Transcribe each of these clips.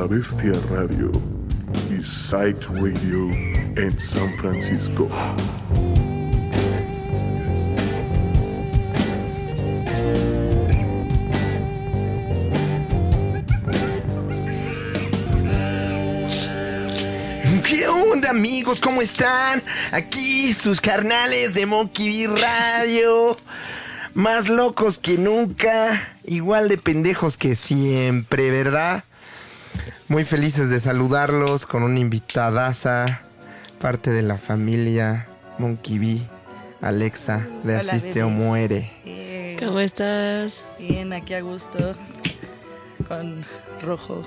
La Bestia Radio y Sight Radio en San Francisco. ¿Qué onda amigos? ¿Cómo están? Aquí sus carnales de Monkey Bee Radio. Más locos que nunca. Igual de pendejos que siempre, ¿verdad? Muy felices de saludarlos con una invitadaza. Parte de la familia Monkey Bee. Alexa de Hola, Asiste o. Muere. Bien, ¿Cómo estás? bien, aquí a gusto. Con rojo.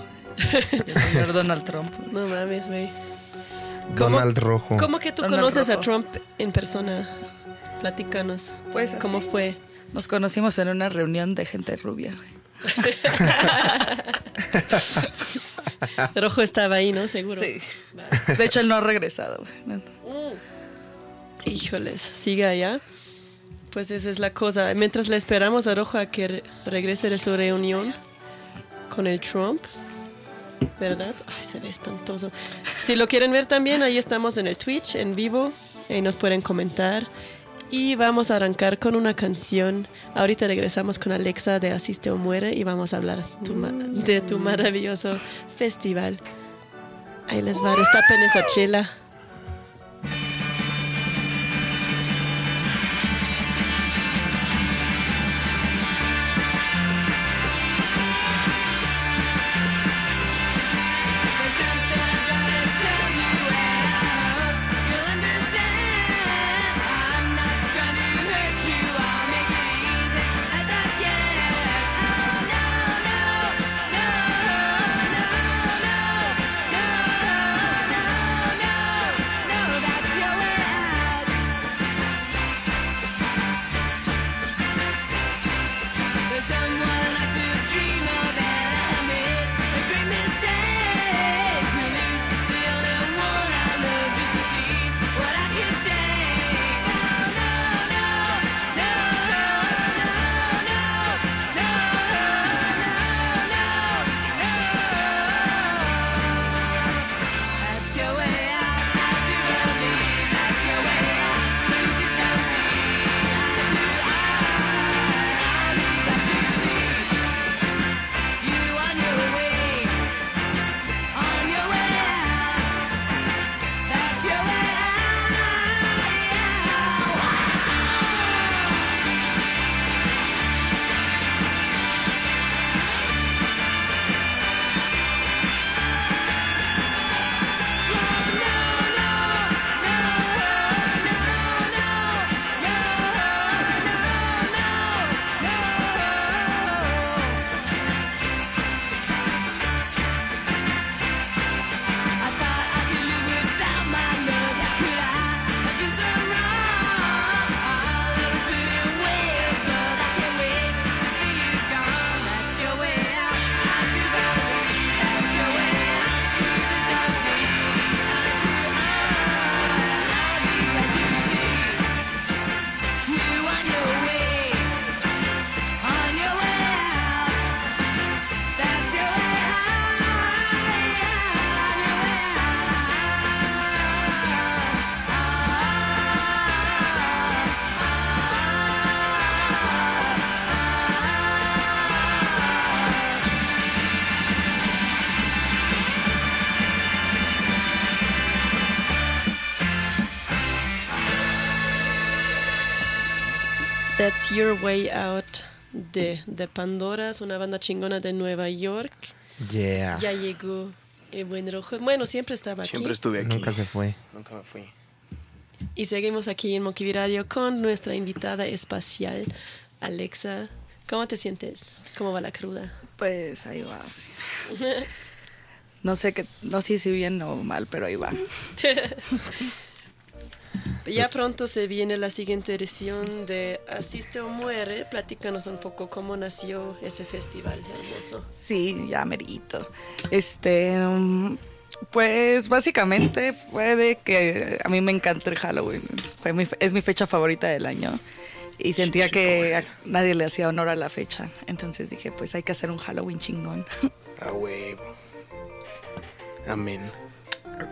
Y el señor Donald Trump. No mames, güey. ¿Cómo- Donald Rojo. ¿Cómo que tú Donald conoces a. Trump en persona? Platícanos. Pues así. ¿Cómo fue? Nos conocimos en una reunión de gente rubia. Rojo estaba ahí, ¿no? Seguro. Sí. De hecho, él no ha regresado. güey. Híjoles, sigue allá. Pues esa es la cosa. Mientras le esperamos a Rojo a que re- regrese de su reunión con el Trump, ¿verdad? Ay, se ve espantoso. Si lo quieren ver también, ahí estamos en el Twitch, en vivo. Ahí nos pueden comentar. Y vamos a arrancar con una canción. Ahorita regresamos con Alexa de Asiste o Muere y vamos a hablar tu de tu maravilloso festival. Ahí les va, destapen esa chela. Your Way Out de, de Pandoras, una banda chingona de Nueva York. Yeah. Ya llegó el buen rojo. Bueno, siempre estaba aquí. Siempre estuve aquí. Nunca se fue. Nunca me fui. Y seguimos aquí en Mokibi Radio con nuestra invitada espacial, Alexa. ¿Cómo te sientes? ¿Cómo va la cruda? Pues ahí va. No sé qué, no sé si bien o mal, pero ahí va. Ya pronto se viene la siguiente edición de Asiste o Muere. Platícanos un poco cómo nació ese festival hermoso. Sí, ya merito. Este, mm, Pues básicamente fue de que a mí me encanta el Halloween. Fue mi- es mi fecha favorita del año. Y sentía que a nadie le hacía honor a la fecha. Entonces dije, pues hay que hacer un Halloween chingón. A huevo. Amén.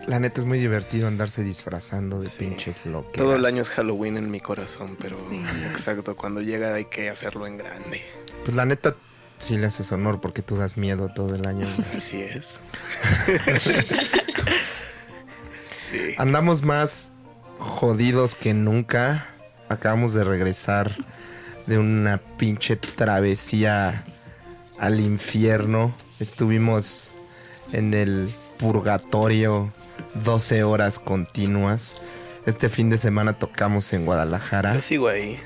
La neta es muy divertido andarse disfrazando de pinches locos. Todo el año es Halloween en mi corazón, pero exacto, cuando llega hay que hacerlo en grande. Pues la neta sí le haces honor porque tú das miedo todo el año. Así es. sí. Andamos más jodidos que nunca. Acabamos de regresar de una pinche travesía al infierno. Estuvimos en el purgatorio 12 horas continuas. Este fin de semana tocamos en Guadalajara. Yo sigo ahí.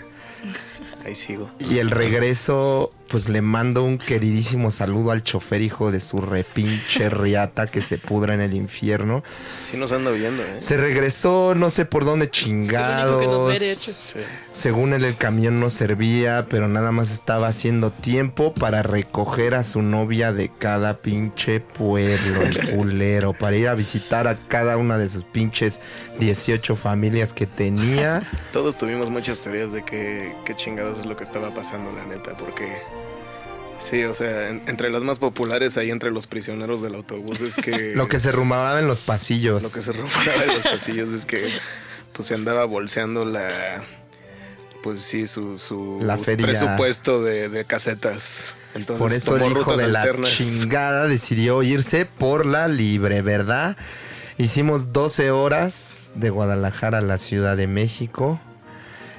Ahí sigo. Y el regreso, pues le mando un queridísimo saludo al chofer hijo de su repinche riata que se pudra en el infierno. Sí nos anda viendo, ¿eh? Se regresó, no sé por dónde nos chingados. ve, de hecho. Sí. Según él, el camión no servía, pero nada más estaba haciendo tiempo para recoger a su novia de cada pinche pueblo, el culero, para ir a visitar a cada una de sus pinches 18 familias que tenía. Todos tuvimos muchas teorías de que qué chingados es lo que estaba pasando, la neta, porque sí, o sea, en- entre las más populares ahí entre los prisioneros del autobús es que Lo que se rumoraba en los pasillos. lo que se rumoraba en los pasillos es que pues se andaba bolseando la pues sí su, su La feria. presupuesto de, de casetas. Entonces Por eso el hijo rutas de la chingada decidió irse por la libre, ¿verdad? Hicimos 12 horas de Guadalajara a la Ciudad de México.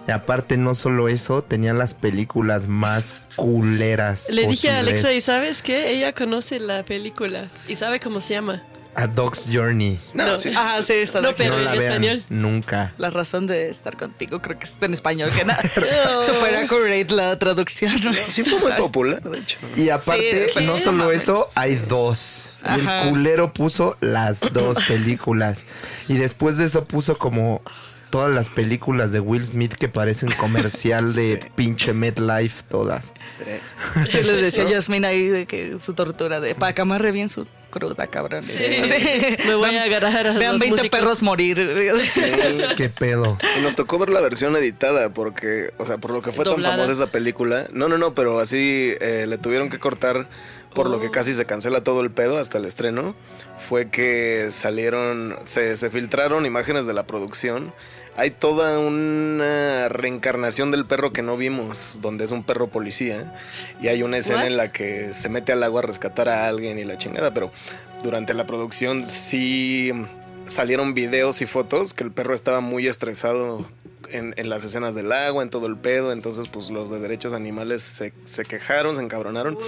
Y aparte, no solo eso, tenía las películas más culeras. Le dije a. Alexa, ¿y sabes qué? Ella conoce la película y sabe cómo se llama. A Dog's Journey. No, sí. Ah, sí, está No, pero no en vean español. nunca. La razón de estar contigo creo que es en español, que nada. Super accurate la traducción. Sí fue muy popular, de hecho. Y aparte, Sí, no solo eso, hay dos. Y Ajá. el culero puso las dos películas. Y después de eso puso como todas las películas de Will Smith que parecen comercial de pinche MetLife todas. Sí. Yo les decía a Yasmin ahí de que su tortura de para que amarre bien su cruda, cabrón. Sí. Me voy a agarrar a Vean los 20 músicos. perros morir. ¿Qué pedo? Y nos tocó ver la versión editada porque, o sea, por lo que fue Doblada. tan famosa esa película. No, no, no, pero así eh, le tuvieron que cortar por lo que casi se cancela todo el pedo hasta el estreno. Fue que salieron, se, se filtraron imágenes de la producción. Hay toda una reencarnación del perro que no vimos, donde es un perro policía. Y hay una escena What? en la que se mete al agua a rescatar a alguien y la chingada, pero durante la producción sí salieron videos y fotos que el perro estaba muy estresado en, en las escenas del agua, en todo el pedo. Entonces, pues los de derechos animales se, se quejaron, se encabronaron.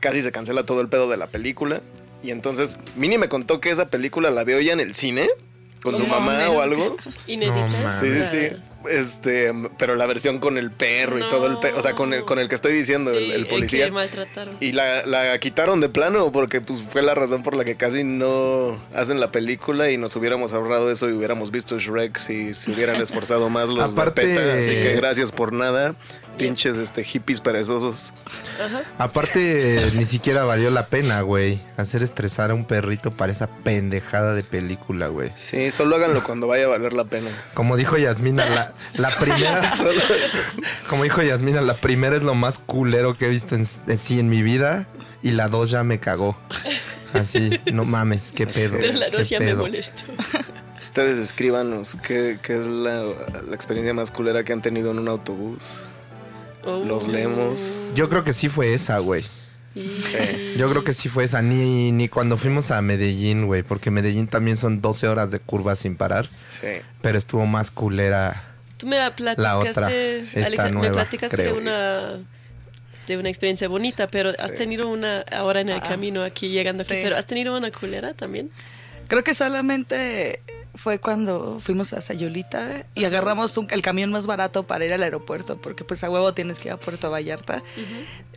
Casi se cancela todo el pedo de la película. Y entonces, Mini me contó que esa película la vio ya en el cine con su mamá o algo. Inéditas. No Sí, sí, sí. Este, pero la versión con el perro y todo el pedo. O sea, con el, con el que estoy diciendo, el, Sí, el policía. que maltrataron. Y la, la quitaron de plano porque pues fue la razón por la que casi no hacen la película y nos hubiéramos ahorrado eso y hubiéramos visto Shrek si se hubieran esforzado más los Aparte- de PETA. Así que gracias por nada, pinches este hippies perezosos. Aparte, ni siquiera valió la pena, güey. Hacer estresar a un perrito para esa pendejada de película, güey. Sí, solo háganlo cuando vaya a valer la pena. Como dijo Yasmina, la, la primera. como dijo Yasmina, la primera es lo más culero que he visto en, en sí en mi vida. Y la dos ya me cagó. Así, no mames, qué pedo. Pero la qué dos ya me pedo. molestó. Ustedes escríbanos qué, qué es la, la experiencia más culera que han tenido en un autobús. Los Oh. leemos. Yo creo que sí fue esa, güey. Yo creo que sí fue esa. Ni, ni cuando fuimos a Medellín, güey. Porque Medellín también son 12 horas de curva sin parar. Sí. Pero estuvo más culera. Tú me La platicaste, otra, esta Alexa, me nueva, platicaste de creo. una de una experiencia bonita, pero has tenido una ahora en el camino aquí llegando aquí, Sí. pero has tenido una culera también. Creo que solamente fue cuando fuimos a Sayulita y agarramos un- el camión más barato para ir al aeropuerto, porque pues a huevo tienes que ir a Puerto Vallarta.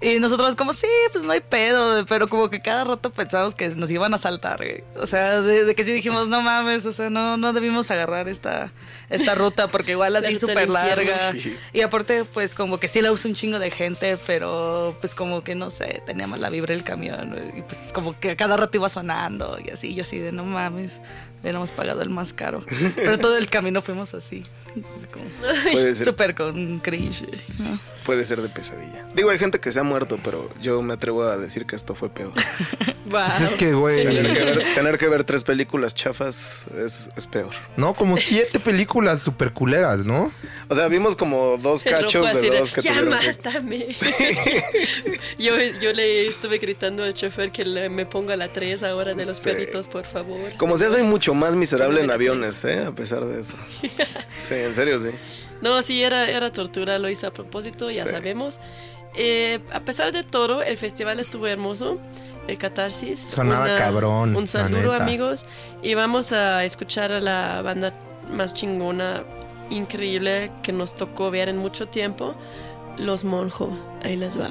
Y nosotros como, sí, pues no hay pedo, pero como que cada rato pensábamos que nos iban a saltar, güey. O sea, de, de que sí dijimos, no mames, o sea, no, no debimos agarrar esta, esta ruta, porque igual La así ruta súper larga. Sí. Y aparte, pues como que sí la usa un chingo de gente, pero pues como que no sé, teníamos la vibra del camión. Y pues como que a cada rato iba sonando y así, yo así de no mames, hubiéramos pagado el más caro. Pero todo el camino fuimos así. así como Puede ser, Súper con cringe. ¿no? Puede ser de pesadilla. Digo, hay gente que se ha muerto, pero yo me atrevo a decir que esto fue peor. Wow. Pues es que, güey. Tener que ver, tener que ver tres películas chafas es, es peor. No, como siete películas super culeras, ¿no? O sea, vimos como dos cachos de dos que ya que... mátame. yo, yo le estuve gritando al chofer que le- me ponga la 3 ahora de los Sí. perritos, por favor. Como sea, soy mucho más miserable en aviones, ¿eh? A pesar de eso. Sí, en serio, sí. No, sí, era, era tortura, lo hice a propósito, ya Sí. sabemos. Eh, a pesar de todo, el festival estuvo hermoso. El Catarsis. Sonaba cabrón, Un saludo, amigos. Y vamos a escuchar a la banda más chingona, increíble, que nos tocó ver en mucho tiempo. Los Monjo. Ahí les va.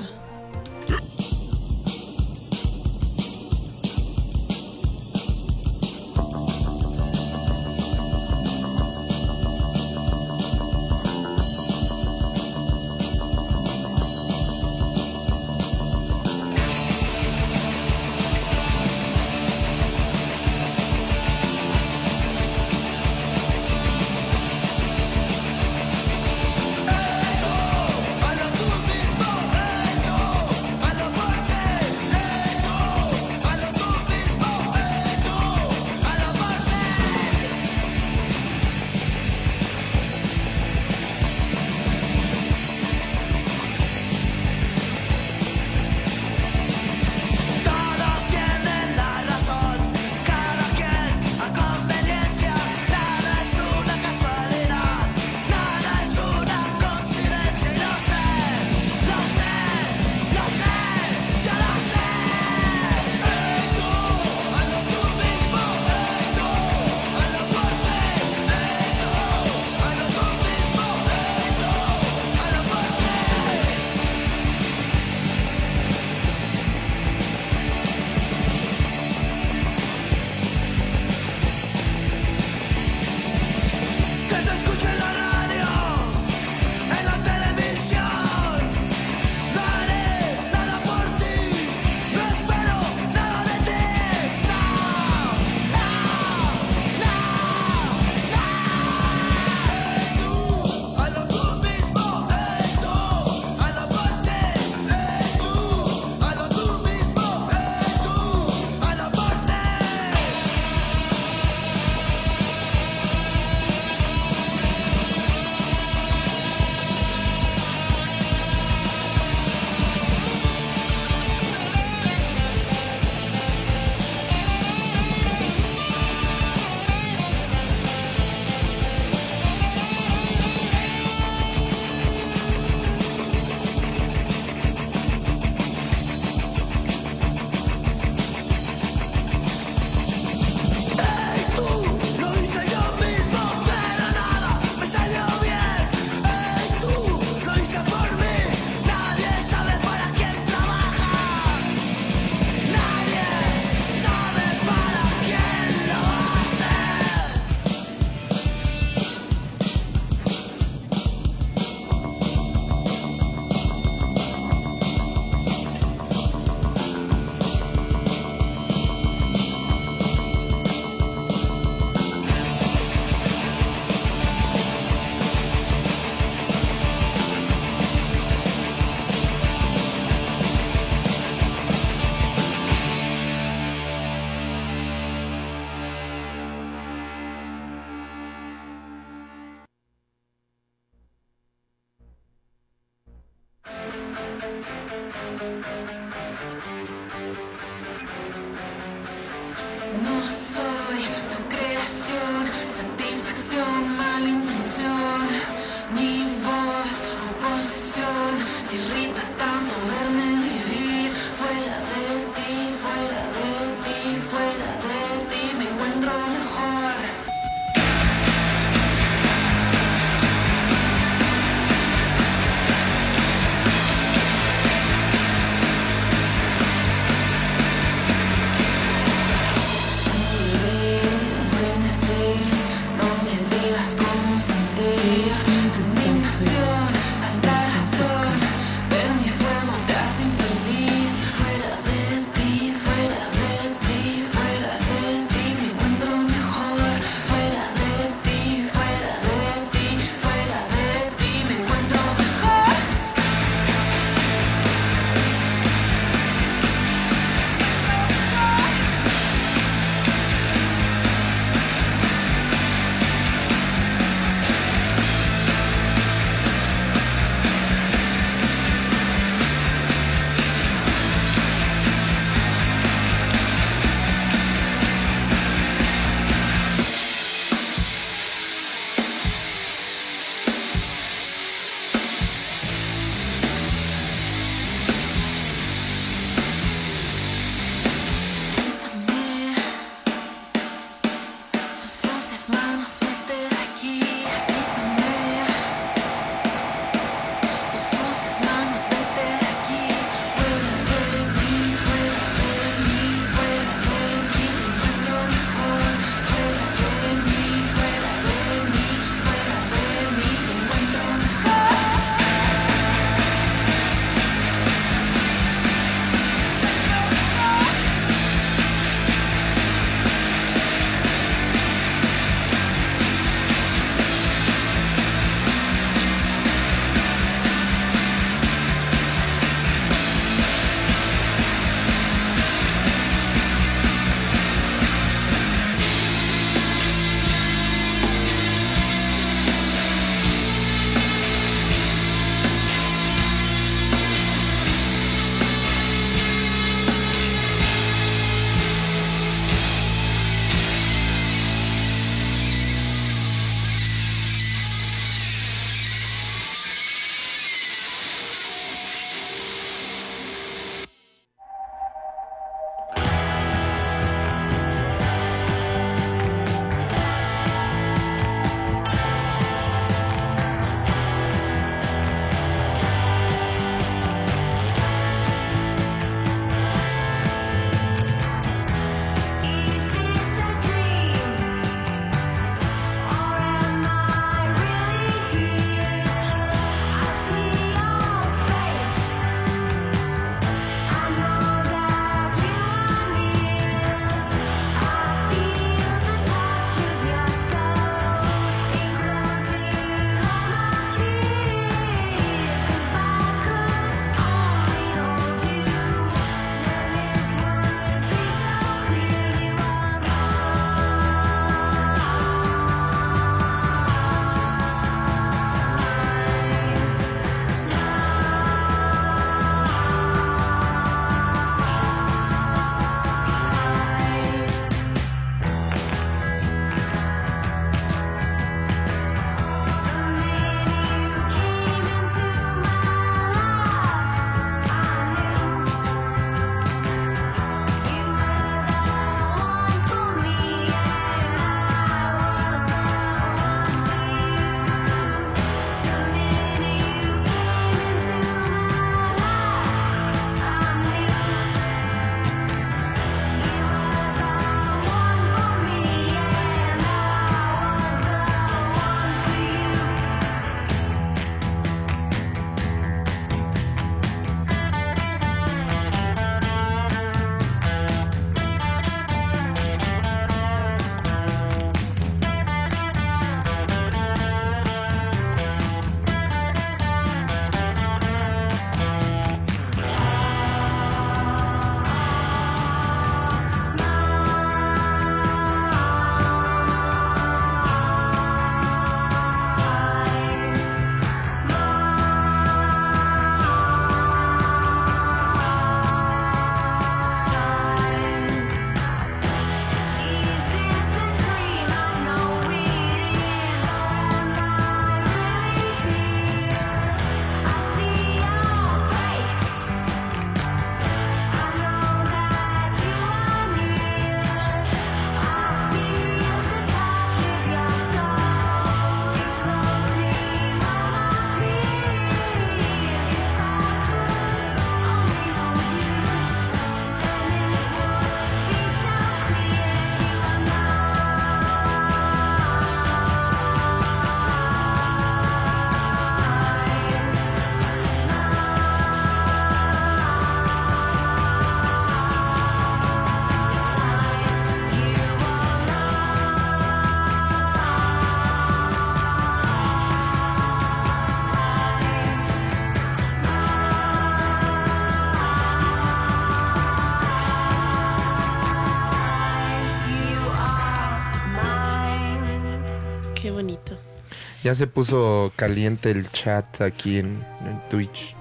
Ya se puso caliente el chat aquí en, en Twitch.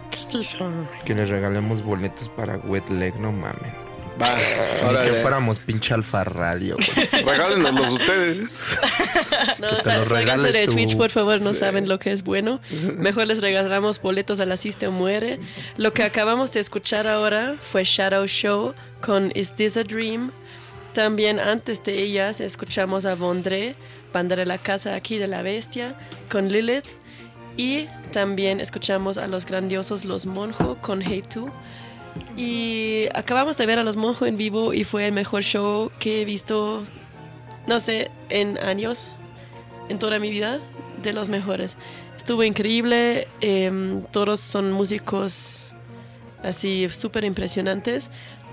Que les regalemos boletos para Wet Leg, no mamen. Va, Ni que fuéramos pinche alfa radio, güey. Regálenos ustedes. No, Que te sal- los regale sálganse de tu- Twitch, por favor, no saben lo que es bueno. Mejor les regalamos boletos a la Asiste o Muere. Lo que acabamos de escuchar ahora fue Shadow Show con Is This a Dream. También antes de ellas escuchamos a Bondré, Banda de la Casa aquí de la Bestia, con Lilith. Y también escuchamos a los grandiosos Los Monjo con Hey Tu. Y acabamos de ver a Los Monjo en vivo y fue el mejor show que he visto, no sé, en años en toda mi vida de los mejores. Estuvo increíble, em, todos son músicos así súper impresionantes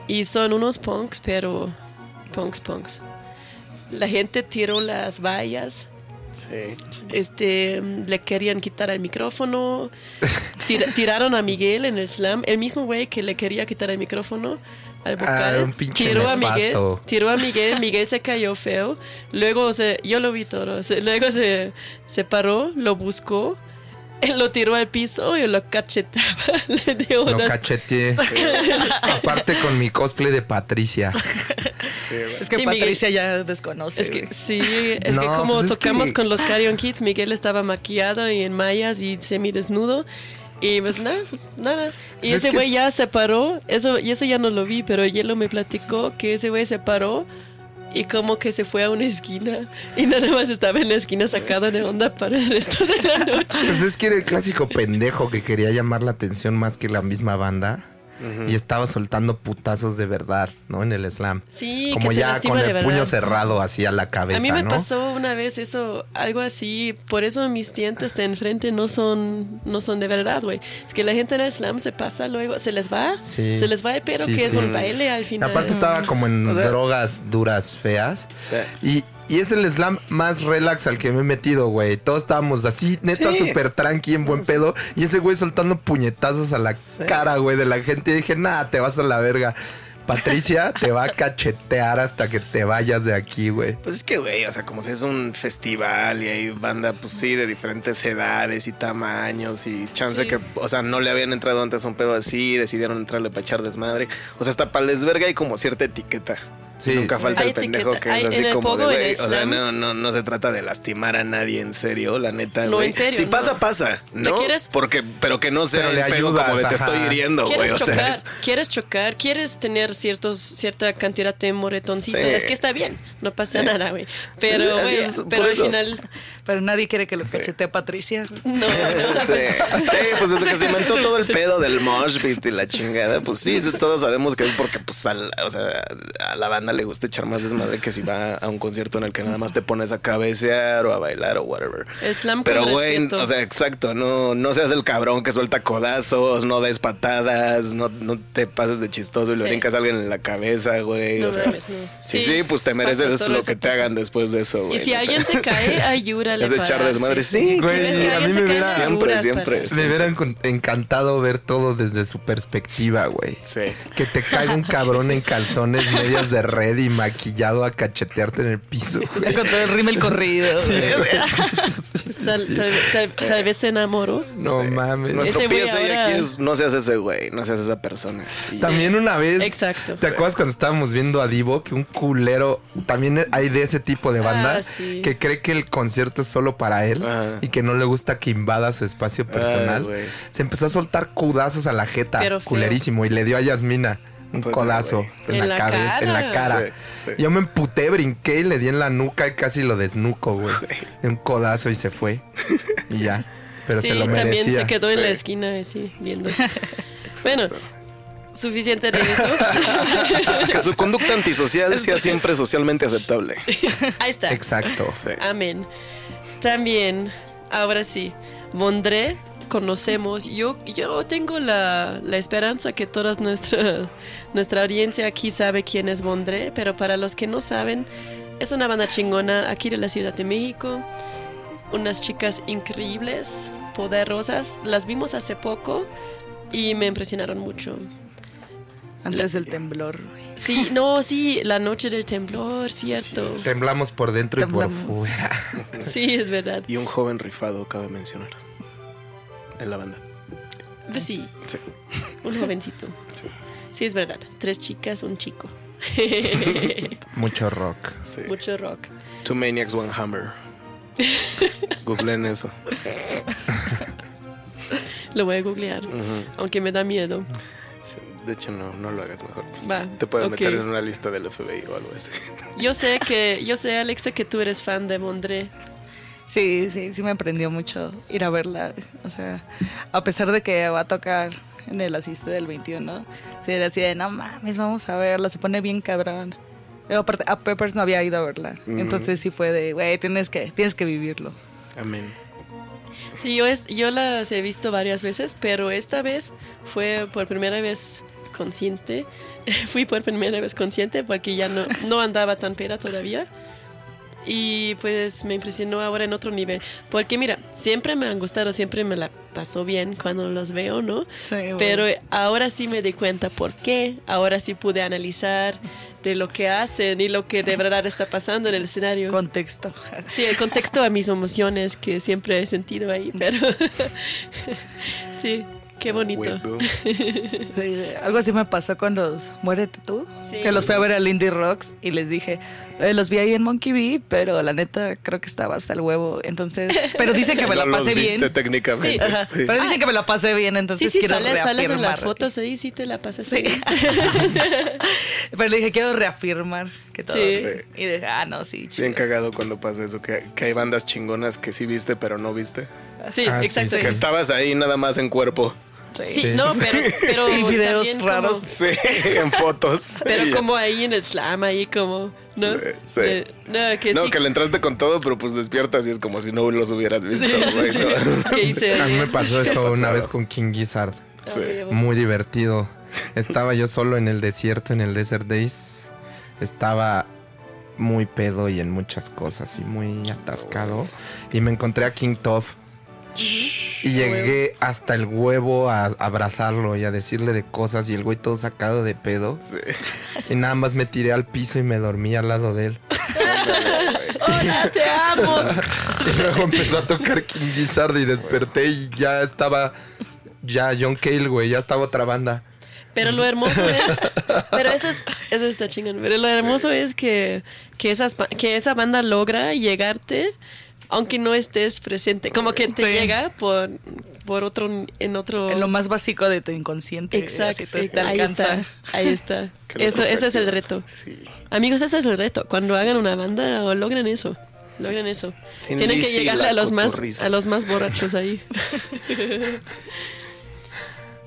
y son unos punks, pero punks, punks. La gente tiró las vallas, Sí. este, le querían quitar el micrófono, Tir- tiraron a Miguel en el slam, el mismo güey que le quería quitar el micrófono al vocal, Ah, un pinche tiró a Miguel, tiró a Miguel, Miguel se cayó feo, luego se, yo lo vi todo, se- luego se, se paró, lo buscó, él lo tiró al piso y lo cachetaba, le dio Lo unas cacheteé. Aparte con mi cosplay de Patricia. Es que Sí, Miguel. Patricia ya desconoce. Es que güey. sí, es No, que como pues es tocamos que- con los Carrion Kids, Miguel estaba maquillado y en mallas y semidesnudo. Y pues nada, nada. Y Pues es ese que güey ya es- se paró, eso, y eso ya no lo vi, pero Hielo me platicó que ese güey se paró y como que se fue a una esquina y nada más estaba en la esquina sacado de onda para el resto de la noche. Pues es que era el clásico pendejo que quería llamar la atención más que la misma banda. Y estaba soltando putazos de verdad, ¿no? En el slam. Sí, Como que te ya con de el puño cerrado así a la cabeza, A mí me ¿no? pasó una vez eso, algo así, por eso mis dientes de enfrente no son, no son de verdad, güey. Es que la gente en el slam se pasa luego, se les va, Sí. se les va, pero Sí, que es sí. un baile al final. Aparte estaba como en O sea- drogas duras, feas. Sí. Y, y es el slam más relax al que me he metido, güey. Todos estábamos así, neta, Sí. súper tranqui, en buen pedo. Y ese güey soltando puñetazos a la cara, güey, de la gente. Y dije, nada, te vas a la verga. Patricia te va a cachetear hasta que te vayas de aquí, güey. Pues es que, güey, o sea, como si es un festival y hay banda, pues sí, de diferentes edades y tamaños y chance Sí. que, o sea, no le habían entrado antes a un pedo así, decidieron entrarle para echar desmadre. O sea, hasta para el desverga hay como cierta etiqueta. Sí. Nunca falta Hay el pendejo etiqueta. que es así como de, güey, o sea, no, no, no se trata de lastimar a nadie en serio, la neta, No, en serio, Si no. pasa, pasa, ¿no? quieres? Porque, pero que no sea el pedo como de te estoy hiriendo, güey. ¿Quieres O sea, es- ¿Quieres chocar? ¿Quieres tener ciertos, cierta cantidad de moretoncitos? Sí. Es que está bien, no pasa Sí. nada, güey. Sí, Pero, por pero al final, Pero nadie quiere que lo cachetee a Patricia. no. Sí, sí, pues desde que se inventó todo el pedo del mosh pit y la chingada, pues sí, sí, todos sabemos que es porque pues al- o sea, a la banda le gusta echar más desmadre que si va a un concierto en el que nada más te pones a cabecear o a bailar o whatever. El slam con Pero güey, o sea, exacto, no, no seas el cabrón que suelta codazos, no des patadas, no, no te pases de chistoso y le Sí. brincas a alguien en la cabeza, güey. No o sea, mames, no. Sí, Sí, sí, pues te mereces lo que te pasa. hagan después de eso, güey. Y si alguien se cae, ayúdale. Es de echar desmadre, sí, güey, Si ves que a mí me hubiera- Siempre, siempre. para- Me hubiera encantado ver todo desde su perspectiva, güey. Sí. Que te caiga un cabrón en calzones medias de red y maquillado a cachetearte en el piso. Ya con todo el rímel corrido. Sal- tal, tal- tal vez se enamoró. No mames. Nuestro Ese güey PSA ahora- aquí es no seas ese güey, no seas esa persona. Y- También una vez. Exacto. ¿Te acuerdas cuando estábamos viendo a Divo? Que un culero. También hay de ese tipo de banda. Ah, sí. Que cree que el concierto es solo para él. Ajá. Y que no le gusta que invada su espacio personal. se empezó a soltar cudazos a la jeta. Pero culerísimo. Y le dio a Yasmina un Puta, codazo en, En la la cara, cara. En la cara. Sí, sí. Yo me emputé, brinqué y le di en la nuca y casi lo desnuco, güey. Un codazo y se fue. Y ya. Pero sí, se lo merecía. también se quedó en la Sí. esquina así, viendo. bueno, suficiente de eso. Que su conducta antisocial sea siempre socialmente aceptable. Ahí está. Exacto. Sí. Amén. También, ahora sí, Mondré conocemos. Yo, yo tengo la, la esperanza que toda nuestra, nuestra audiencia aquí sabe quién es Mondré, pero para los que no saben, es una banda chingona aquí de la Ciudad de México. Unas chicas increíbles, poderosas. Las vimos hace poco y me impresionaron mucho. Antes del temblor. güey. Sí, no, sí, la noche del temblor, cierto. Temblamos por dentro y por fuera. Sí, es verdad. Y un joven rifado, cabe mencionar. En la banda. Pues sí, Sí. un jovencito. Sí, es verdad. Tres chicas, un chico. Mucho rock. sí. Mucho rock. Two Maniacs, One Hammer. Googleen eso. Lo voy a googlear, aunque me da miedo. De hecho, no, no lo hagas mejor. Va, Te pueden ok. meter en una lista del FBI o algo así. Yo sé que, yo sé, Alexa, que tú eres fan de Mondré. Sí, sí, sí me aprendió mucho ir a verla. O sea, a pesar de que va a tocar en el asiste del 21, sí, era así de, no mames, vamos a verla, se pone bien cabrón. Pero aparte, a Peppers no había ido a verla. Entonces sí fue de, güey, tienes que, tienes que vivirlo. Amén. Sí, yo, es, yo las he visto varias veces, pero esta vez fue por primera vez consciente. Fui por primera vez consciente porque ya no, no andaba tan pera todavía. Y pues me impresionó ahora en otro nivel. Porque mira, siempre me han gustado, siempre me la pasó bien cuando los veo, ¿no? Sí, bueno. Pero ahora sí me di cuenta por qué. Ahora sí pude analizar de lo que hacen y lo que de verdad está pasando en el escenario. Contexto. Sí, el contexto a mis emociones que siempre he sentido ahí, pero sí, qué bonito. Sí, algo así me pasó con los Muérete tú. Sí. Que los fui a ver al Indie Rocks y les dije, "Eh, los vi ahí en Monkey Bee, pero la neta creo que estaba hasta el huevo. Entonces, pero dicen que me la los pasé viste bien. técnicamente. Ajá, sí. Pero dicen que me la pasé bien, Sí, entonces sí, quiero sales, sales en las reafirmar. fotos ahí, sí te la pasas. Sí. bien. Pero le dije, quiero reafirmar que todo. Sí. Y dije, ah, no, sí, chido. Bien cagado cuando pasa eso, que, que hay bandas chingonas que sí viste pero no viste. Sí, Ah, sí, exacto. sí. Que estabas ahí nada más en cuerpo. Sí. No, pero, pero Y videos también raros. Como, Sí, en fotos. pero como ahí en el slam, ahí como, ¿no? Sí, sí. Eh, no, que No, sí. que le entraste con todo, pero pues despiertas y es como si no los hubieras visto. Sí, sí, güey, sí. ¿no? ¿Qué hice? A mí me pasó ¿Qué eso una vez con King Gizzard. Ah. Muy divertido. Estaba yo solo en el desierto, en el Desert Days. Estaba muy pedo y en muchas cosas y muy atascado. Y me encontré a King Tough. Y llegué hasta el huevo a abrazarlo y a decirle de cosas y el güey todo sacado de pedo. Sí. Y nada más me tiré al piso y me dormí al lado de él. ¡Hola, te amo! Y luego empezó a tocar King Gizzard y desperté y ya estaba ya John Cale, güey, ya estaba otra banda. Pero lo hermoso es. Pero eso es. Eso está chingón. Pero lo hermoso es que, que, esas, que esa banda logra llegarte aunque no estés presente. Como que te Sí. llega por, por otro. En otro. En lo más básico de tu inconsciente. Exacto. así te- te ahí está. Ahí está. Eso, ese es el reto. Sí. Amigos, ese es el reto. Cuando hagan una banda o logran eso. Logran eso. Tienen que llegarle a los más a los más borrachos ahí.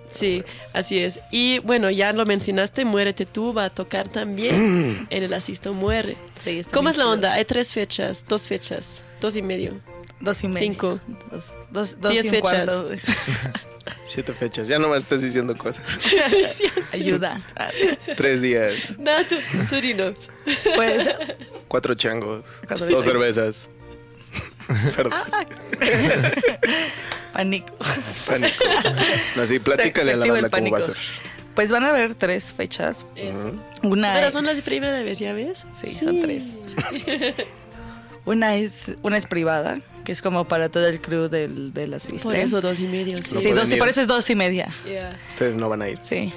Sí, así es. Y bueno, ya lo mencionaste, Muérete tú va a tocar también en el Asisto Muere. Sí, ¿Cómo es la onda? Hay tres fechas, dos fechas, dos y medio. Dos y medio. Cinco. Dos, dos, dos Diez y fechas. Siete fechas. Ya no me estés diciendo cosas. Sí, sí. Ayuda. Tres días. No, tú, tú dinos. Pues, Cuatro changos. Cuatro dos changos. cervezas. Perdón. pánico. Pánico. No, sí, platícale Se- se a la banda cómo va a ser. Pues van a haber tres fechas. Eso. Una Pero son las primeras vez, ¿ya ves? Sí, son tres. Una es una es privada, que es como para todo el crew del, del asiste. Por eso dos y medio, sí. No Sí, dos, ir. por eso es dos y media. Yeah. Ustedes no van a ir. Sí.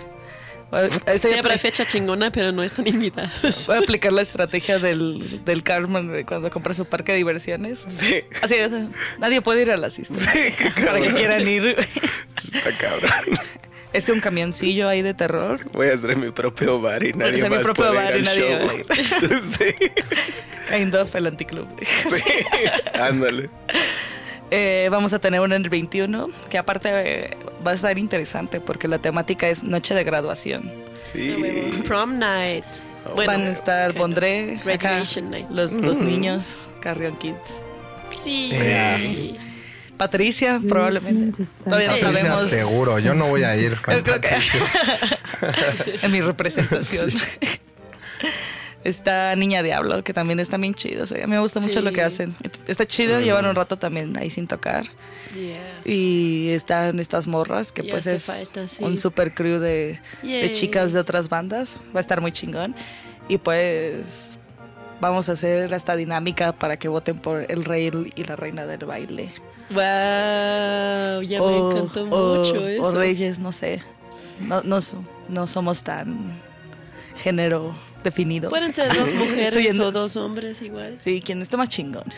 A- Siempre fecha chingona, pero no están invitados. Voy a aplicar la estrategia del, del Carmen cuando compra su parque de diversiones. Sí. Así es, nadie puede ir al asiste. qué para que quieran ir. Está cabrón. Es un camioncillo ahí de terror. Voy a hacer mi propio bar y nadie hacer mi más propio puede bar ir y al nadie show. va a sí. Kind of el anticlub. Sí. Ándale. Eh, vamos a tener uno en el 21, que aparte eh, va a estar interesante porque la temática es noche de graduación. Sí. Prom night. Bueno, Van a estar of. Bondré, acá, night. los, los niños, Carrion Kids. Sí. Eh. Patricia, probablemente. Todavía no. Patricia, sabemos. seguro, yo no voy a ir. con Yo creo que en mi representación. Está Niña Diablo, que también está bien chido. o sea, a mí me gusta mucho lo que hacen. Está chido, llevan un rato también ahí sin tocar. Yeah. Y están estas morras, que Y pues es falta, sí. un super crew de, de chicas de otras bandas. Va a estar muy chingón. Y pues vamos a hacer esta dinámica para que voten por el rey y la reina del baile. Wow, ya me o, encantó o- mucho o eso. reyes, no sé. No, no, no somos tan género definido. Pueden ser dos mujeres Sí, o dos hombres igual. Sí, quien esté más chingón.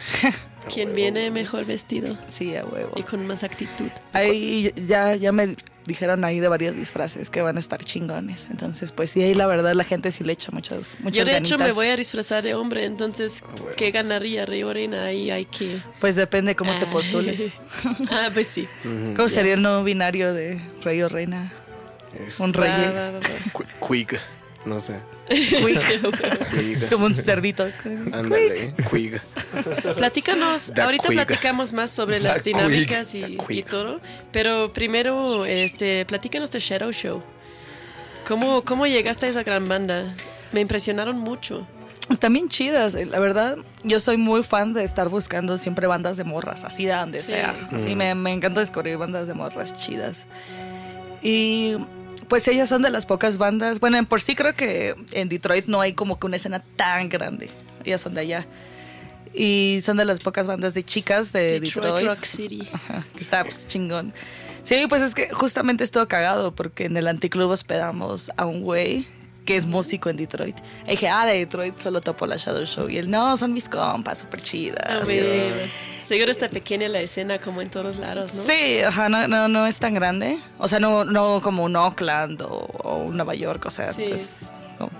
Quien viene mejor vestido Sí, a huevo. y con más actitud. Ahí ya, ya me dijeron ahí de varios disfraces que van a estar chingones. Entonces, pues sí, ahí la verdad la gente sí le echa muchas, muchas Yo de hecho me voy a disfrazar de hombre, entonces ¿qué ganaría Rey o Reina? Ahí hay que... Pues depende cómo te postules. ah, pues sí. ¿Cómo sería el no binario de rey o reina? Este, Un rey. va, va, va. Qu- Quig. No sé. Como un cerdito. Ándale. Quig. Platícanos, Da ahorita cuiga. platicamos más sobre Da las dinámicas y, y todo, pero primero, este, platícanos de Shadow Show. ¿Cómo, ¿Cómo llegaste a esa gran banda? Me impresionaron mucho. Están bien chidas. eh, La verdad, yo soy muy fan de estar buscando siempre bandas de morras, así de donde Sí. sea. Sí, me, me encanta descubrir bandas de morras chidas. Y pues ellas son de las pocas bandas. Bueno, en por sí creo que en Detroit no hay como que una escena tan grande. Ellas son de allá. Y son de las pocas bandas de chicas de Detroit, Detroit. Rock City. Ajá, que está pues, chingón. Sí, pues es que justamente estuvo cagado porque en el anticlub hospedamos a un güey que es músico en Detroit. Y dije, ah, de Detroit solo topo la Shadow Show. Y él, no, son mis compas, súper chidas. Ah, así. güey. Seguro está pequeña la escena como en todos lados, ¿no? Sí, ajá, no, no, no es tan grande. O sea, no, no como un Oakland o, o un Nueva York, o sea, Sí.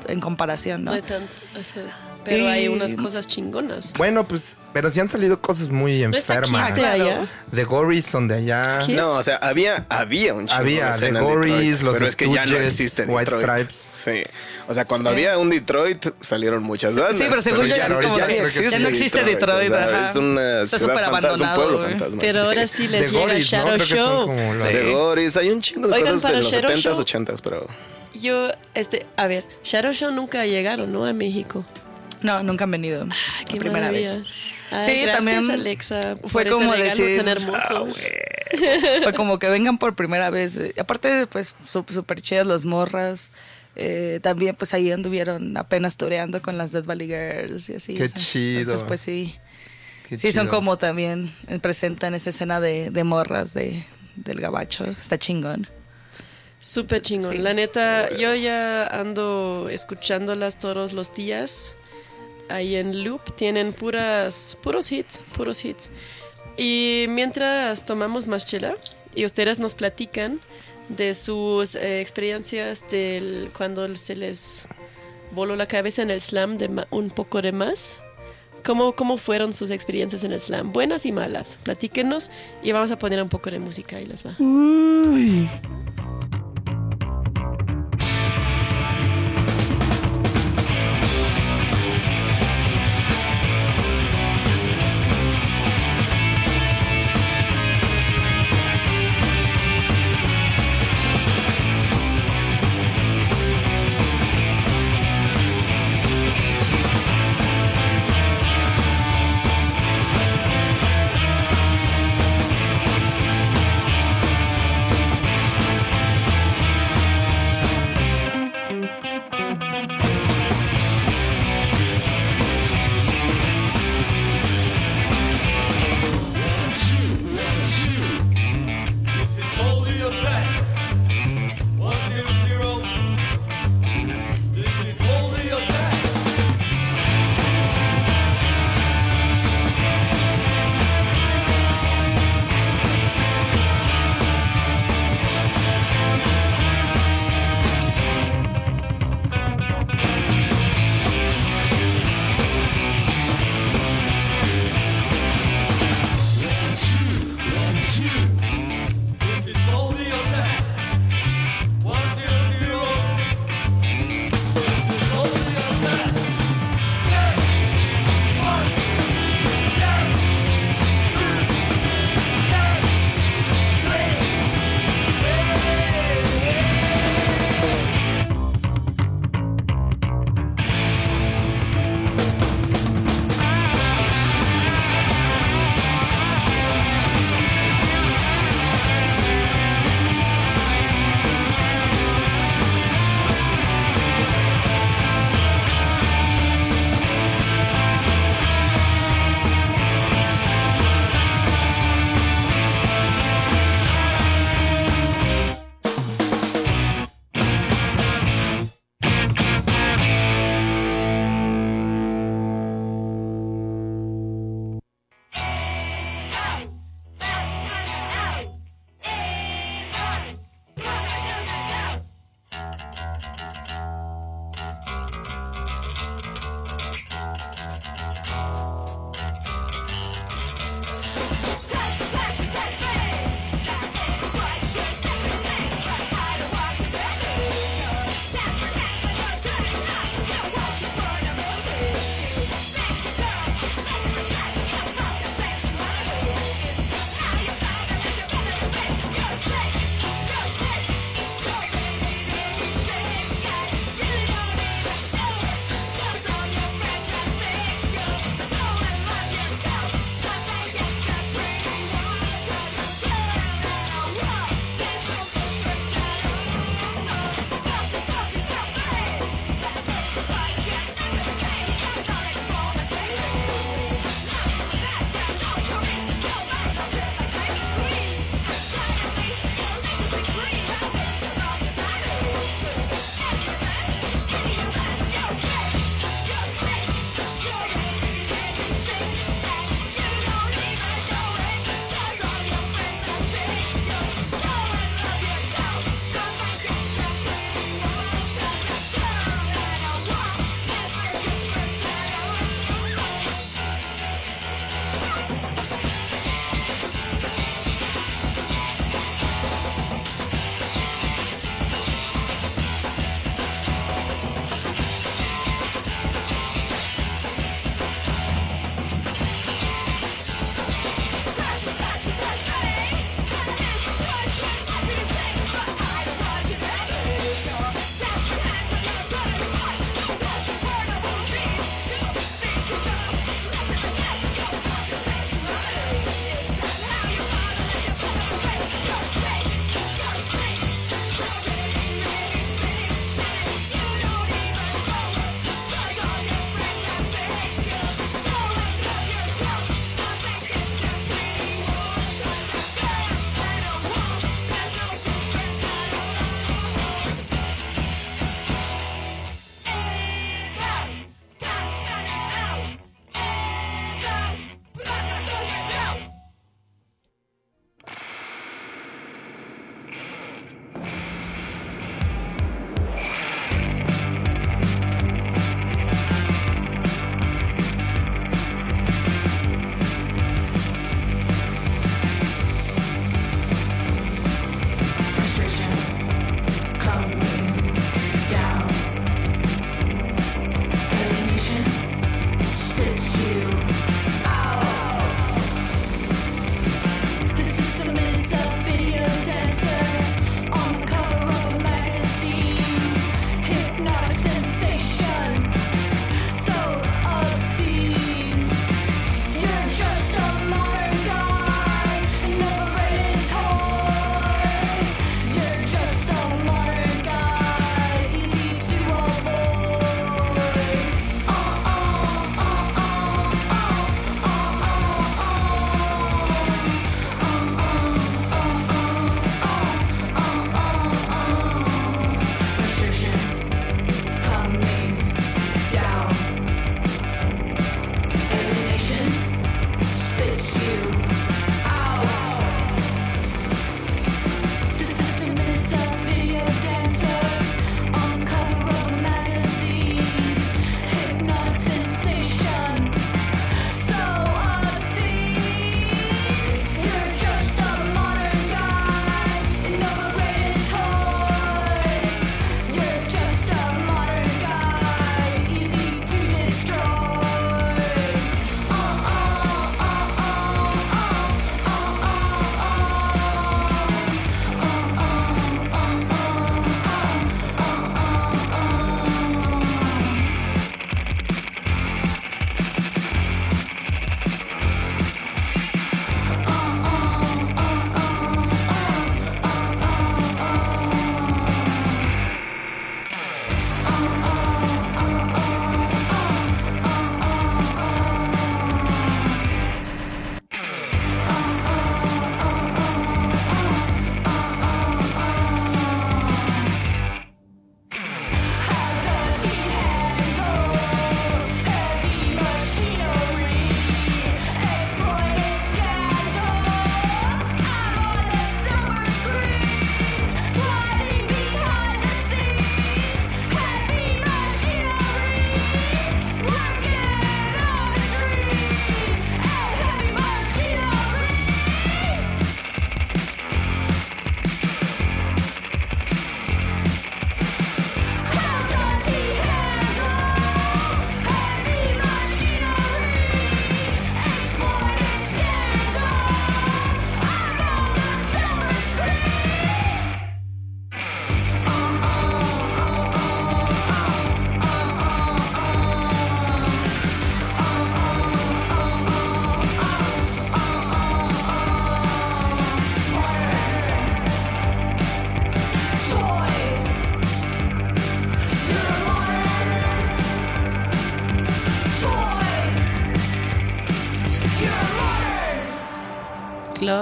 en comparación, ¿no? No hay tanto, o sea, pero Y- hay unas cosas chingonas. Bueno, pues, pero sí han salido cosas muy ¿No está enfermas. Kiss de allá? The Gories son de allá. ¿Kiss? No, o sea, había, había un chingo Había de The Gories, Detroit, los pero es que ya no Stooges, existe White Detroit. Stripes. Sí. O sea, cuando Sí. había un Detroit salieron muchas bandas. Sí, pero según yo ya, ya no, ya existe ya no existe Detroit, o sea, es una Está ciudad súper fantasma, un pueblo güey. fantasma. Pero sí. ahora sí les The llega Gories, ¿no? Shadow son Show. los- The Gories, hay un chingo de Oigan, cosas de los Shadow 70s, Show- 80s, pero Yo, este, a ver, Shadow Show nunca llegaron, ¿no? A México. No, nunca han venido. Ah, la qué primera maravilla. vez. Ay, Sí, gracias, también Alexa, fue por como ese decir, tan hermoso. Fue como que vengan por primera vez. Eh, Aparte, pues, su- súper chidas las morras. Eh, también, pues, ahí anduvieron apenas toreando con las Dead Valley Girls y así. Qué chido. Entonces, pues, sí. Qué sí, son como también eh, presentan esa escena de, de morras de, del gabacho. Está chingón. Súper chingón. Sí. La neta, yo ya ando escuchándolas todos los días. Ahí en Loop tienen puras, puros hits, puros hits. Y mientras tomamos más chela y ustedes nos platican de sus eh, experiencias del cuando se les voló la cabeza en el slam de un poco de más. ¿Cómo, ¿Cómo fueron sus experiencias en el slam? Buenas y malas. Platíquenos y vamos a poner un poco de música y les va. Uy.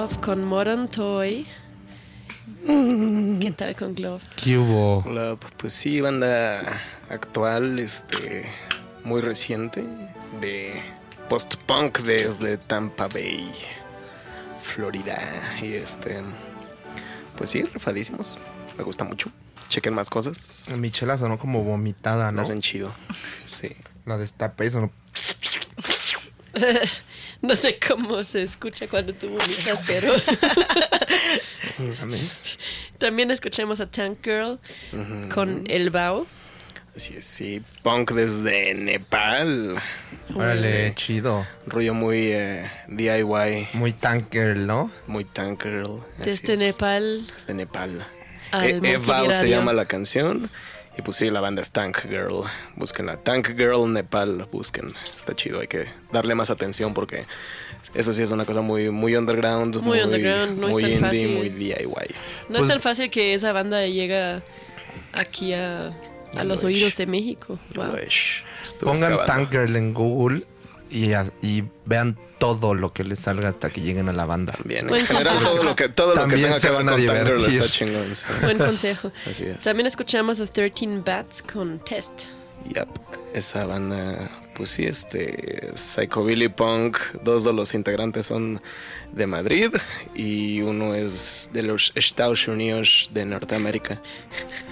Glove con Modern Toy. ¿Qué tal con Glove? ¿Qué hubo? La- pues sí, banda actual, este, muy reciente, de post-punk desde Tampa Bay, Florida. Y este, pues sí, rifadísimos. Me gusta mucho. Chequen más cosas. Mi chela sonó como vomitada, La ¿no? hacen chido. Sí. La destapé sonó... No sé cómo se escucha cuando tú vomitas, pero también escuchamos a Tank Girl con El Bao. Así es, sí. Punk desde Nepal. Órale, chido. Rollo muy eh, DIY, Muy tanker, ¿no? muy tank girl. así Desde es. Nepal. Desde Nepal. Al E- se llama la canción. Y pues sí, la banda es Tank Girl. Búsquenla. Tank Girl Nepal. Busquen. Está chido. Hay que darle más atención porque eso sí es una cosa muy, muy underground. Muy underground, no es muy tan indie, fácil. muy DIY. No es tan fácil que esa banda llega aquí a, a No los lo es. oídos de México. No Wow. lo es. Estuve Pongan excavando. Tanker en Google y, y vean todo lo que les salga hasta que lleguen a la banda. Bien, en Buen general consejo. todo lo que, todo lo que También tenga que ver con divertir. está chingón. sí. Buen consejo. Así es. También escuchamos a 13 Bats con Test. Yep, esa banda, pues sí, este, Psychobilly Punk, dos de los integrantes son de Madrid y uno es de los Estados Unidos de Norteamérica.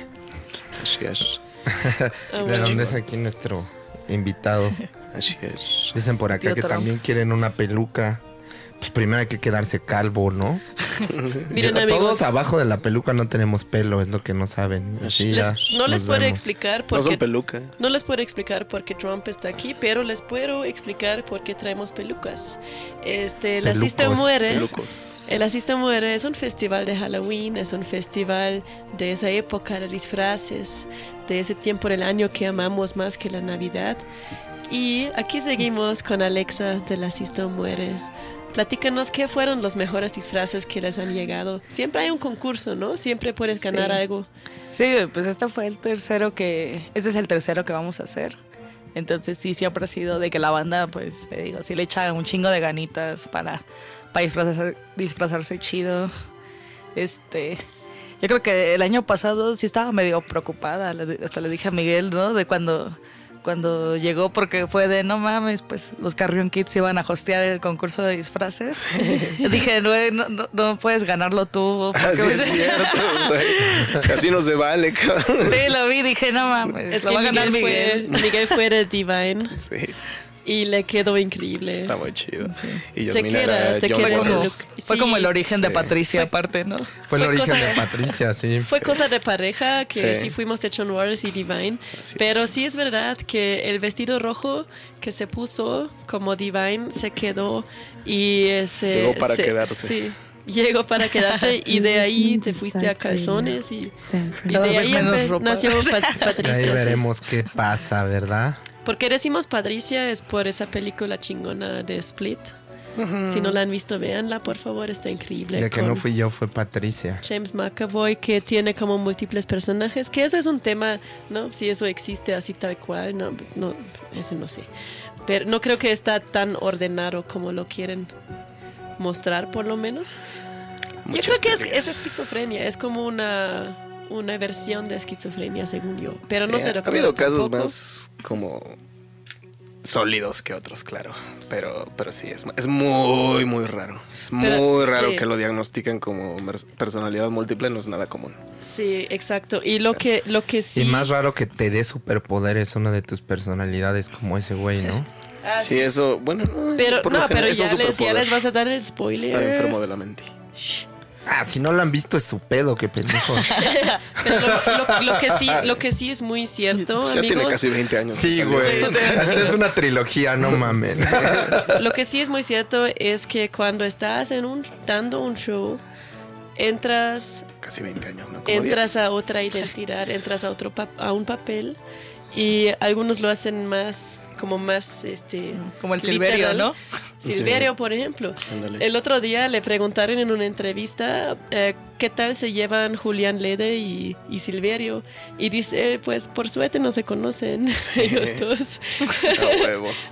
Así es, Ah, ¿De bueno. dónde es aquí nuestro invitado? así es. Dicen por acá Tío que Trump. también quieren una peluca. Pues primero hay que quedarse calvo, ¿no? Miren, Yo- amigos. Todos abajo de la peluca no tenemos pelo, es lo que no saben. Así Les- ya no les puedo vemos. explicar por qué peluca. No les puedo explicar por qué Trump está aquí, pero les puedo explicar por qué traemos pelucas. Este, el Pelucos, Asista Muere. Pelucos. El Asista Muere es un festival de Halloween, es un festival de esa época de disfraces, de ese tiempo del año que amamos más que la Navidad. Y aquí seguimos con Alexa del Asista Muere. Platícanos qué fueron los mejores disfraces que les han llegado. Siempre hay un concurso, ¿no? Siempre puedes ganar Sí. algo. Sí, pues este fue el tercero que. Este es el tercero que vamos a hacer. Entonces sí, siempre ha sido de que la banda, pues, te digo, sí le echa un chingo de ganitas para, para disfrazarse, disfrazarse chido. Este. Yo creo que el año pasado sí estaba medio preocupada. Hasta le dije a Miguel, ¿no? De cuando, cuando llegó, porque fue de no mames, pues los Carrion Kids iban a hostear el concurso de disfraces. Dije, "Güey, no, no, no puedes ganarlo tú. porque- Así es cierto, güey. Así no se vale, cabrón. Sí, lo vi, dije, no mames, Es lo que va a ganar Miguel, Miguel. Fue, Miguel fue de Divine Sí, y le quedó increíble. está muy chido. Y Te Yasmina queda, era te John queda ese Waters. look. Fue Sí, como el origen de sí. Patricia, aparte, ¿no? Fue el origen cosa- de Patricia, sí. Fue cosa de pareja que sí, Sí. fuimos de John Waters y Divine. Así pero es. sí es verdad que el vestido rojo que se puso como Divine se quedó y ese. Llegó para se- quedarse. Sí. Llegó para quedarse y de ahí te fuiste a calzones y, y de ahí Menos empe- ropa. nació Pat- Y Patricia. ahí sí. veremos qué pasa, ¿verdad? Porque decimos Patricia es por esa película chingona de Split. Si no la han visto, véanla, por favor, está increíble. Ya que con no fui yo, fue Patricia. James McAvoy, que tiene como múltiples personajes, que eso es un tema, ¿no? Si eso existe así tal cual, no, no, eso no sé. Pero no creo que está tan ordenado como lo quieren mostrar, por lo menos. Yo creo que es, es esquizofrenia, es como una, una versión de esquizofrenia, según yo. Pero Sí, no sé Ha lo que habido casos más como sólidos que otros, claro. Pero, pero sí, es, es muy, muy raro. Es Pero muy sí. raro que lo diagnostiquen como personalidad múltiple, no es nada común. Sí, exacto. Y lo que, lo que sí. Y más raro que te dé superpoderes una de tus personalidades como ese güey, ¿no? Ah, sí, eso, bueno, no. Pero, no, pero ya les, ya les vas a dar el spoiler. Estar enfermo de la mente. Ah, si no lo han visto es su pedo, qué pendejo. Pero lo, lo- lo que sí, lo que sí es muy cierto, Ya tiene amigos. casi 20 años. Sí, güey. Es una trilogía, no mames. Lo que sí es muy cierto es que cuando estás en un, dando un show, entras, Casi 20 años, ¿no? Como entras 10. a otra identidad, entras a otro pa- a un papel y algunos lo hacen más como más este Como el Silverio, literal. ¿no? Silverio, por ejemplo. Ándale. El otro día le preguntaron en una entrevista eh, qué tal se llevan Julián Lede y, y Silverio. Y dice, pues por suerte no se conocen ellos dos.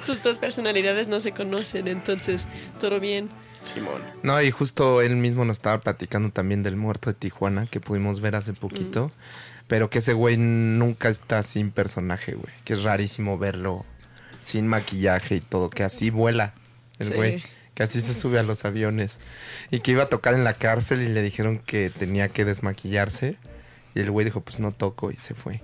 Sus dos personalidades no se conocen, entonces todo bien. Simón. No, y justo él mismo nos estaba platicando también del muerto de Tijuana que pudimos ver hace poquito. Pero que ese güey nunca está sin personaje, güey. Que es rarísimo verlo sin maquillaje y todo. Que así vuela el Sí. güey. Que así se sube a los aviones. Y que iba a tocar en la cárcel y le dijeron que tenía que desmaquillarse. Y el güey dijo, pues no toco y se fue.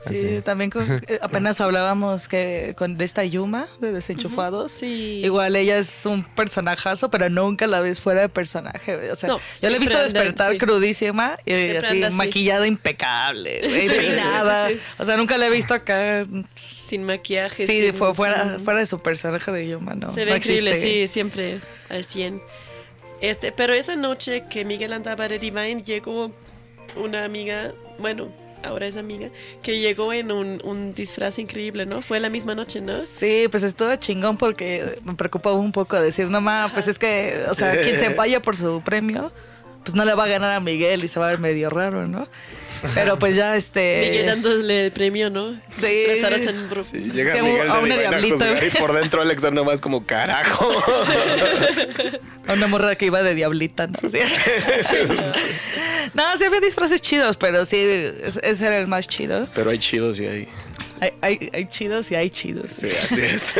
Sí, Así. también con- eh, apenas hablábamos que con de esta Yuma de Desenchufados. Sí. Igual ella es un personajazo, pero nunca la ves fuera de personaje. O sea, No, yo la he visto anda- despertar sí. crudísima y Siempre así, maquillada impecable, peinada. sí. O sea, nunca la he visto acá. Sin maquillaje. Sí, sin- fue fuera, sin- fuera de su personaje de Yuma, ¿no? Se ve No increíble, sí, siempre al 100. Este, pero esa noche que Miguel andaba de Divine, llegó una amiga, bueno, ahora es amiga, que llegó en un, un disfraz increíble, ¿no? Fue la misma noche, ¿no? Sí, pues estuvo chingón porque me preocupaba un poco decir, no ma, pues es que, o sea, quien se vaya por su premio, pues no le va a ganar a Miguel y se va a ver medio raro, ¿no? Pero pues ya este... Miguel dándole el premio, ¿no? Sí. Tan Sí, llega Sí, Miguel a una diablita. y por dentro Alex nomás como carajo. A una morra que iba de diablita, ¿no? Sí. no, sí había disfraces chidos, pero sí, es- ese era el más chido. Pero hay chidos y hay. Hay, hay, hay chidos y hay chidos. Sí, así es.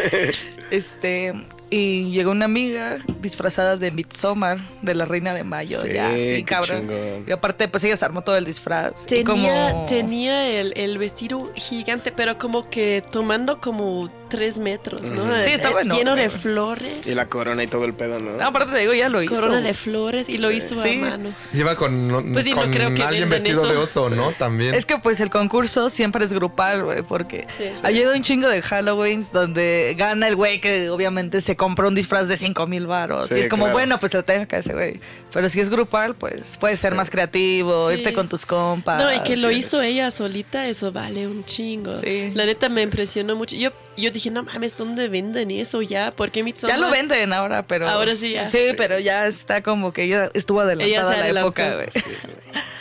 Este, y llegó una amiga disfrazada de Midsommar, de la reina de mayo, Sí, ya, sí, cabrón. chingón. Y aparte, pues ella se armó todo el disfraz. y Tenía, como... tenía el, el vestido gigante, pero como que tomando como tres metros, ¿no? Sí, estaba Eh, Lleno enorme. de flores. Y la corona y todo el pedo, ¿no? No, aparte te digo, ya lo hizo. corona de flores y lo Sí. hizo Sí. a mano. Iba con, Pues sí, no con creo que alguien vestido eso. de oso, ¿no? También. Es que pues el concurso siempre es grupal, güey, porque ha ido un chingo de Halloween donde gana el güey que obviamente se compró un disfraz de 5 mil baros. Sí, y es como, claro. bueno, pues lo tengo que hacer, güey. Pero si es grupal, pues puedes ser más creativo, Sí. irte con tus compas. No, y que lo hizo ella solita, eso vale un chingo. Sí. La neta me impresionó mucho. Yo, yo dije, no mames, ¿dónde venden eso ya? Porque Midsommar... Ya lo venden ahora, pero. Ahora sí, ya. Sí, pero ya está como que ya estuvo adelantada Ella la adelantó. época, güey.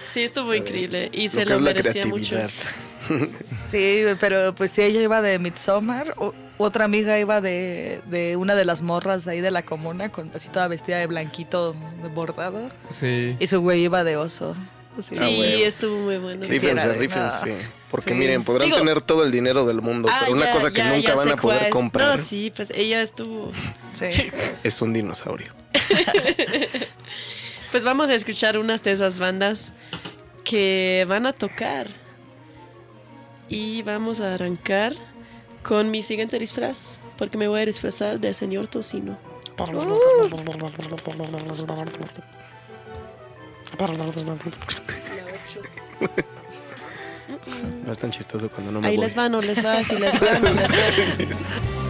Sí, estuvo increíble y se Lo que lo, es la merecía mucho. Sí, pero pues sí, ella iba de Midsommar. otra amiga iba de, de una de las morras de ahí de la comuna, con así toda vestida de blanquito de bordado. Sí. Y su güey iba de oso. Sí. Sí, Ah, estuvo muy bueno. Rífense, rífense. no. Porque Sí. miren, podrán Digo- tener todo el dinero del mundo, Ah, pero una ya, cosa que ya, nunca ya van a poder cuál. comprar No, sí, pues ella estuvo. Sí. es un dinosaurio. Pues vamos a escuchar unas de esas bandas que van a tocar. Y vamos a arrancar con mi siguiente disfraz, porque me voy a disfrazar de señor Tocino. No es tan chistoso cuando no me Ahí voy. les va, no les va, si les va, no les va.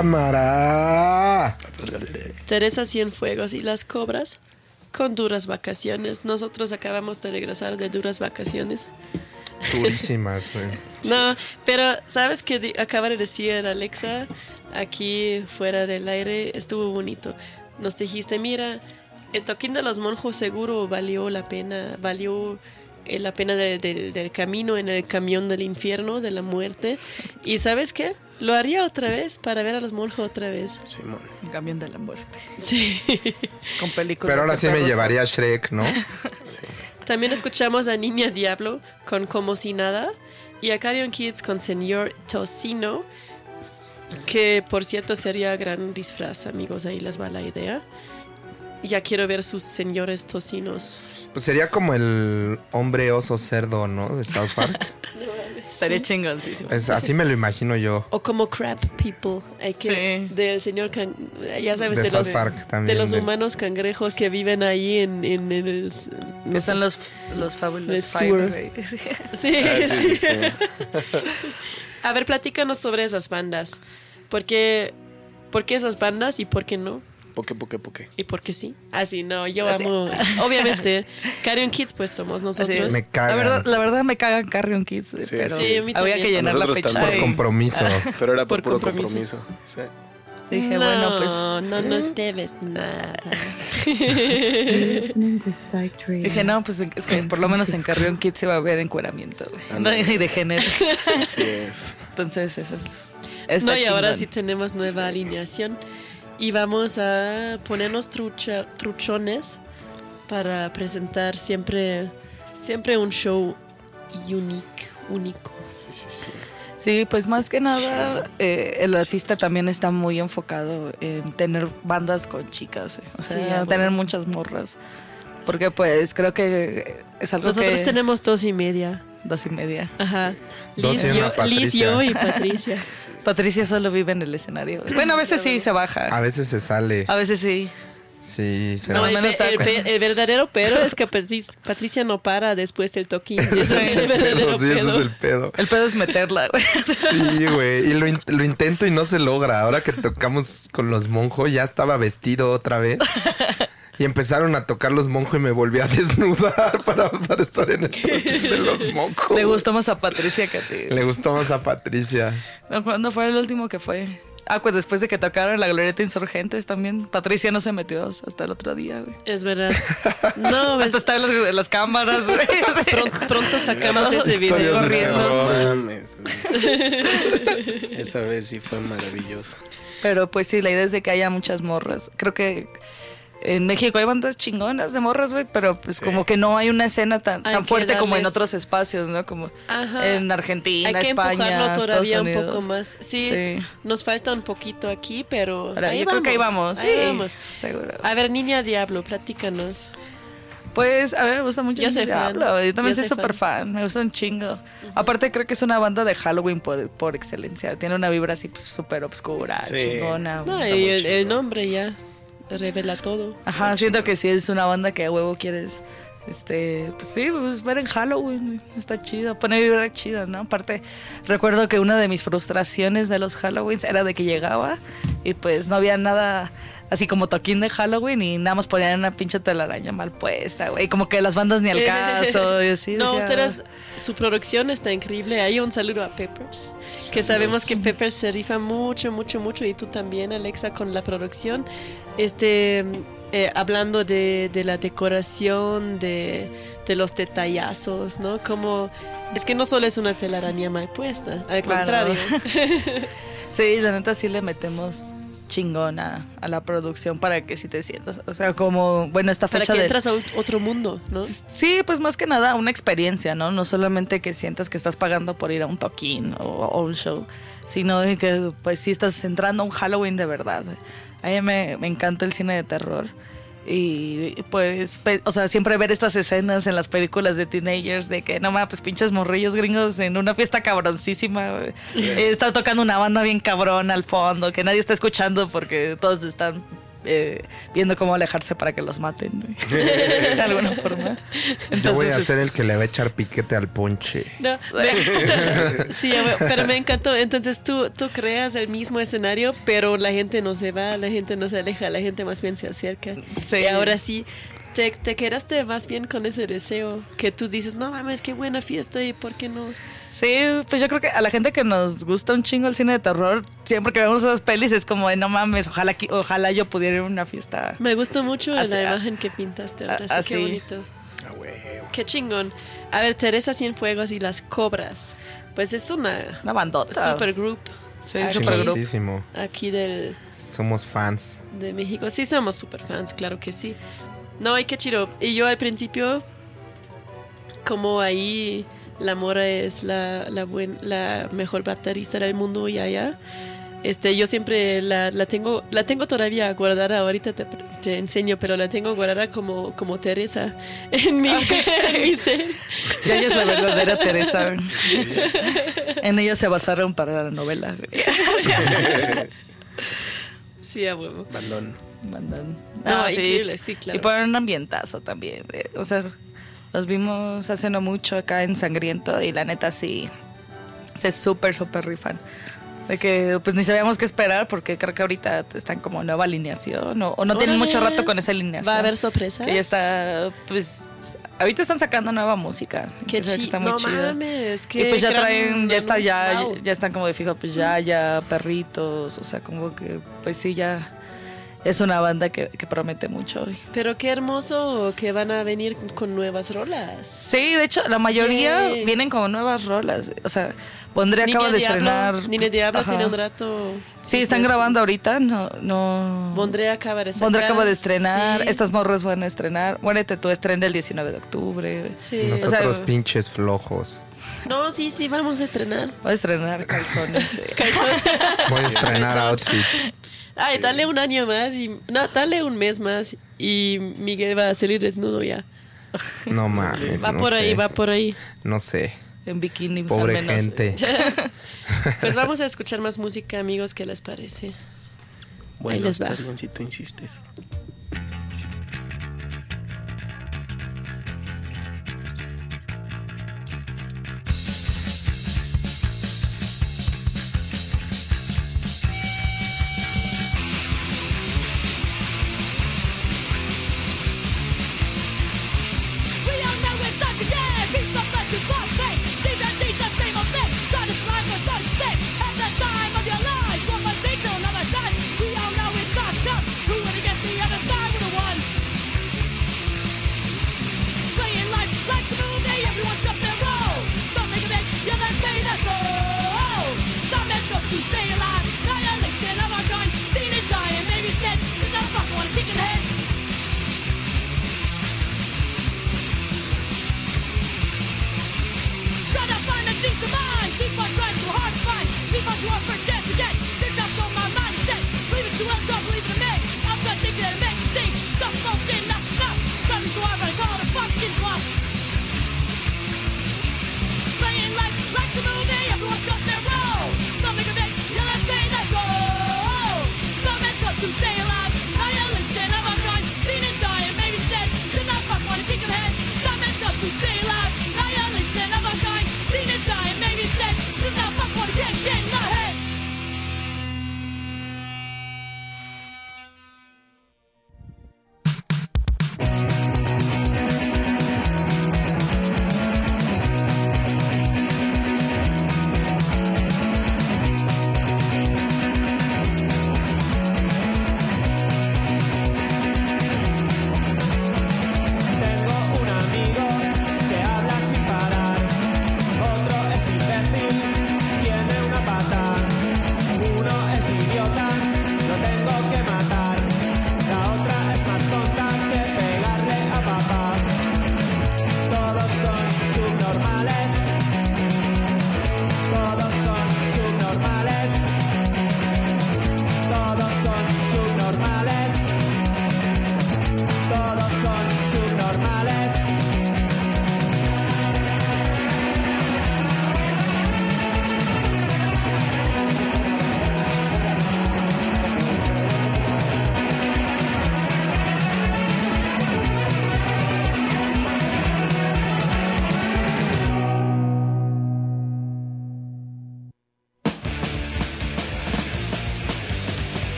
cámara. Teresa Cienfuegos y las Cobras con duras vacaciones. Nosotros acabamos de regresar de duras vacaciones. Durísimas, güey. No, pero ¿sabes qué di- acaba de decir Alexa? Aquí fuera del aire estuvo bonito. Nos dijiste, mira, el toquín de los monjos seguro valió la pena, valió eh, la pena de- de- del camino en el camión del infierno, de la muerte. Y ¿sabes qué? Lo haría otra vez para ver a los monjos otra vez. Simón. Camión de la muerte. Sí. Con películas. Pero ahora sí me llevaría a Shrek, ¿no? También escuchamos a Niña Diablo con Como si nada y a Carrion Kids con Señor Tocino, que por cierto sería gran disfraz, amigos, ahí les va la idea. Ya quiero ver sus señores tocinos. Pues sería como el hombre oso cerdo, ¿no? De South Park. Estaría chingoncísimo. Es, así me lo imagino yo. O como Crab People, hay que Sí. del señor can- ya sabes De de, los Park de también, los de- humanos cangrejos que viven ahí en, en el no Que sé. son los, los Five, güey. Sí, Ah, sí, sí. sí, sí. A ver, platícanos sobre esas bandas. ¿Por qué, por qué esas bandas y por qué no? Poque, poque, poque. ¿Y por qué sí? Así, no, yo Así. amo. Obviamente, Carrion Kids, pues somos nosotros. Me La cagan. verdad, la verdad me cagan Carrion Kids, Sí, pero sí, a mí había que llenar la fecha. también. Por compromiso. Pero era por, Por puro compromiso. compromiso. Sí. dije, no, bueno, pues No nos debes nada. Dije, no, pues que por lo menos en Carrion Kids se va a ver encueramiento. Y de género. Así es. Entonces, eso es. está no, y ahora chingón. sí tenemos nueva alineación. Y vamos a ponernos trucha- truchones para presentar siempre, siempre un show unique, único. Sí, sí, sí. Sí, pues más que nada, eh, el artista también está muy enfocado en tener bandas con chicas, eh. o sea, Sí, tener muchas morras. Porque pues creo que es algo Nosotros que... tenemos dos y media. Dos y media. Ajá. Liz, yo, Liz, Patricia. yo y Patricia. Patricia solo vive en el escenario. Bueno, a veces sí se baja. A veces se sale. A veces sí. Sí, se No, el, el el verdadero pero es que Patric- Patricia no para después del toquín. Ese es el verdadero sí, ese pedo. es el pedo. El pedo es meterla, güey. Sí, güey. Y lo, in- lo intento y no se logra. Ahora que tocamos con los monjos, ya estaba vestido otra vez. Y empezaron a tocar los monjos y me volví a desnudar para, para estar en el de los monjos. Le gustó más a Patricia que a ti. Le gustó más a Patricia. No, ¿Cuándo fue el último que fue? Ah, pues después de que tocaron la Glorieta Insurgentes también. Patricia no se metió hasta el otro día, güey. Es verdad. No, ves, Hasta estaba en las, las cámaras, güey. pronto sacamos ese video. de corriendo. No mames. güey. Esa vez sí fue maravilloso. Pero pues sí, la idea es de que haya muchas morras. Creo que en México hay bandas chingonas de morras, güey, pero pues como que no hay una escena tan, tan fuerte como en otros espacios, ¿no? Como Ajá. en Argentina, Hay que España, todavía Estados un Unidos. poco más. Sí, Sí. nos falta un poquito aquí, pero ahí yo creo que ahí vamos, ahí sí, vamos. seguro. A ver, Niña Diablo, platícanos. Pues a mí me gusta mucho Yo el soy fan. Diablo. Yo también Yo soy súper fan. Me gusta un chingo. Aparte creo que es una banda de Halloween por, por excelencia. Tiene una vibra así pues, súper obscura, Sí. chingona. No, y el nombre ya revela todo. Ajá, siento que sí es una banda que a huevo quieres, este, pues sí, pues ver en Halloween, está chido, pone vibra chida, ¿no? Aparte, recuerdo que una de mis frustraciones de los Halloweens era de que llegaba y pues no había nada así como toquín de Halloween y nada más ponían una pinche telaraña mal puesta, güey, como que las bandas ni al caso y así. no, decía, ustedes, su producción está increíble. Hay un saludo a Peppers, que sabemos que Peppers se rifa mucho, mucho, mucho, y tú también, Alexa, con la producción. Este, eh, hablando de, de la decoración, de, de los detallazos, ¿no? Como, es que no solo es una telaraña mal puesta, al Claro. contrario. Sí, la neta sí le metemos chingona a la producción para que sí te sientas, o sea, como, bueno, esta Para fecha que de... entras a ot- otro mundo, ¿no? Sí, pues más que nada una experiencia, ¿no? No solamente que sientas que estás pagando por ir a un toquín o, o un show, sino de que pues sí estás entrando a un Halloween de verdad. A mí me, me encanta el cine de terror. Y pues, o sea, siempre ver estas escenas en las películas de teenagers de que, no mames, pues pinches morrillos gringos en una fiesta cabroncísima. Eh, Está tocando una banda bien cabrón al fondo, que nadie está escuchando porque todos están eh, viendo cómo alejarse para que los maten, de alguna forma. Yo voy a ser el que le va a echar piquete al ponche. No, me- sí, pero me encantó. Entonces tú, tú creas el mismo escenario, pero la gente no se va, la gente no se aleja, la gente más bien se acerca. Sí. Y ahora sí, te, te quedaste más bien con ese deseo que tú dices, no mames, qué buena fiesta y por qué no. Sí, pues yo creo que a la gente que nos gusta un chingo el cine de terror, siempre que vemos esas pelis es como, de, no mames, ojalá, ojalá yo pudiera ir a una fiesta. Me gustó mucho Así- la imagen que pintaste ahora, sí, así. qué bonito. Ah. Qué chingón. A ver, Teresa Cienfuegos y las Cobras. Pues es una Una bandota. super group Sí, Aquí. super grupo. Chingoncísimo. aquí del, Somos fans. de México. Sí, somos super fans, claro que sí. No, y qué chido. Y yo al principio, como ahí la Mora es la, la, buen- la mejor baterista del mundo y allá, este, yo siempre la, la tengo la tengo todavía guardada. Ahorita te, te enseño, pero la tengo guardada como, como Teresa en mi, en mi ser. Y ella es la verdadera Teresa. en ella se basaron para la novela. Sí, a huevo. Bandón. Mandan. No, Ah, increíble, sí, claro. Y ponen un ambientazo también. eh, O sea, los vimos hace no mucho acá en Sangriento y la neta sí, se súper, súper rifan. De que pues ni sabíamos qué esperar porque creo que ahorita están como nueva alineación o, o no tienen mucho rato con esa alineación. ¿Va a haber sorpresas? Que ya está, pues, ahorita están sacando nueva música. Qué que está muy no chido. mames, Y qué pues ya traen, ya está, ya, Wow. ya están como de fijo, pues ya, ya perritos, o sea, como que, pues sí, ya es una banda que, que promete mucho. Pero qué hermoso que van a venir con nuevas rolas. Sí, de hecho, la mayoría Yay. vienen como nuevas rolas. O sea, Pondré Niña acaba de Diablo- estrenar. Niña Diablo Ajá. tiene un rato. Sí, están grabando ahorita, no, no. Bondré acaba de sacar. Bondré acaba de estrenar, Sí. estas morras van a estrenar. Muérete tú estrena el 19 de octubre. Sí. Nosotros o sea, pinches flojos. No, sí, sí, vamos a estrenar. Va a estrenar calzones. sí. Voy a estrenar outfit. Ay, dale un año más y. No, dale un mes más y Miguel va a salir desnudo ya. No mames. Va no por ahí, va por ahí. No sé. en bikini. Pobre al menos. gente. Pues vamos a escuchar más música, amigos, ¿qué les parece? Bueno, les va. está bien si tú insistes.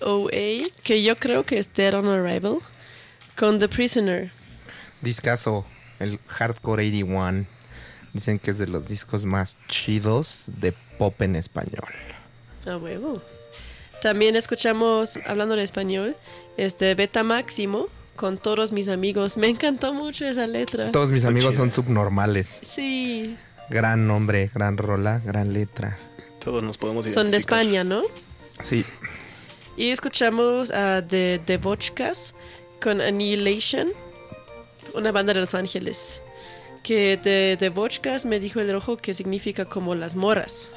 DOA, que yo creo que es Dead on Arrival, con The Prisoner. Discaso, el Hardcore 81. Dicen que es de los discos más chidos de pop en español. A huevo. También escuchamos, hablando de español, este Beta Máximo con todos mis amigos. Me encantó mucho esa letra. Todos mis Está amigos son subnormales. Sí, Gran nombre, gran rola, gran letra. Todos nos podemos son de identificar. España, ¿no? Sí, Y escuchamos a The, The Vodkas con Annihilation, una banda de Los Ángeles. Que de The Vodkas me dijo el rojo que significa como las moras.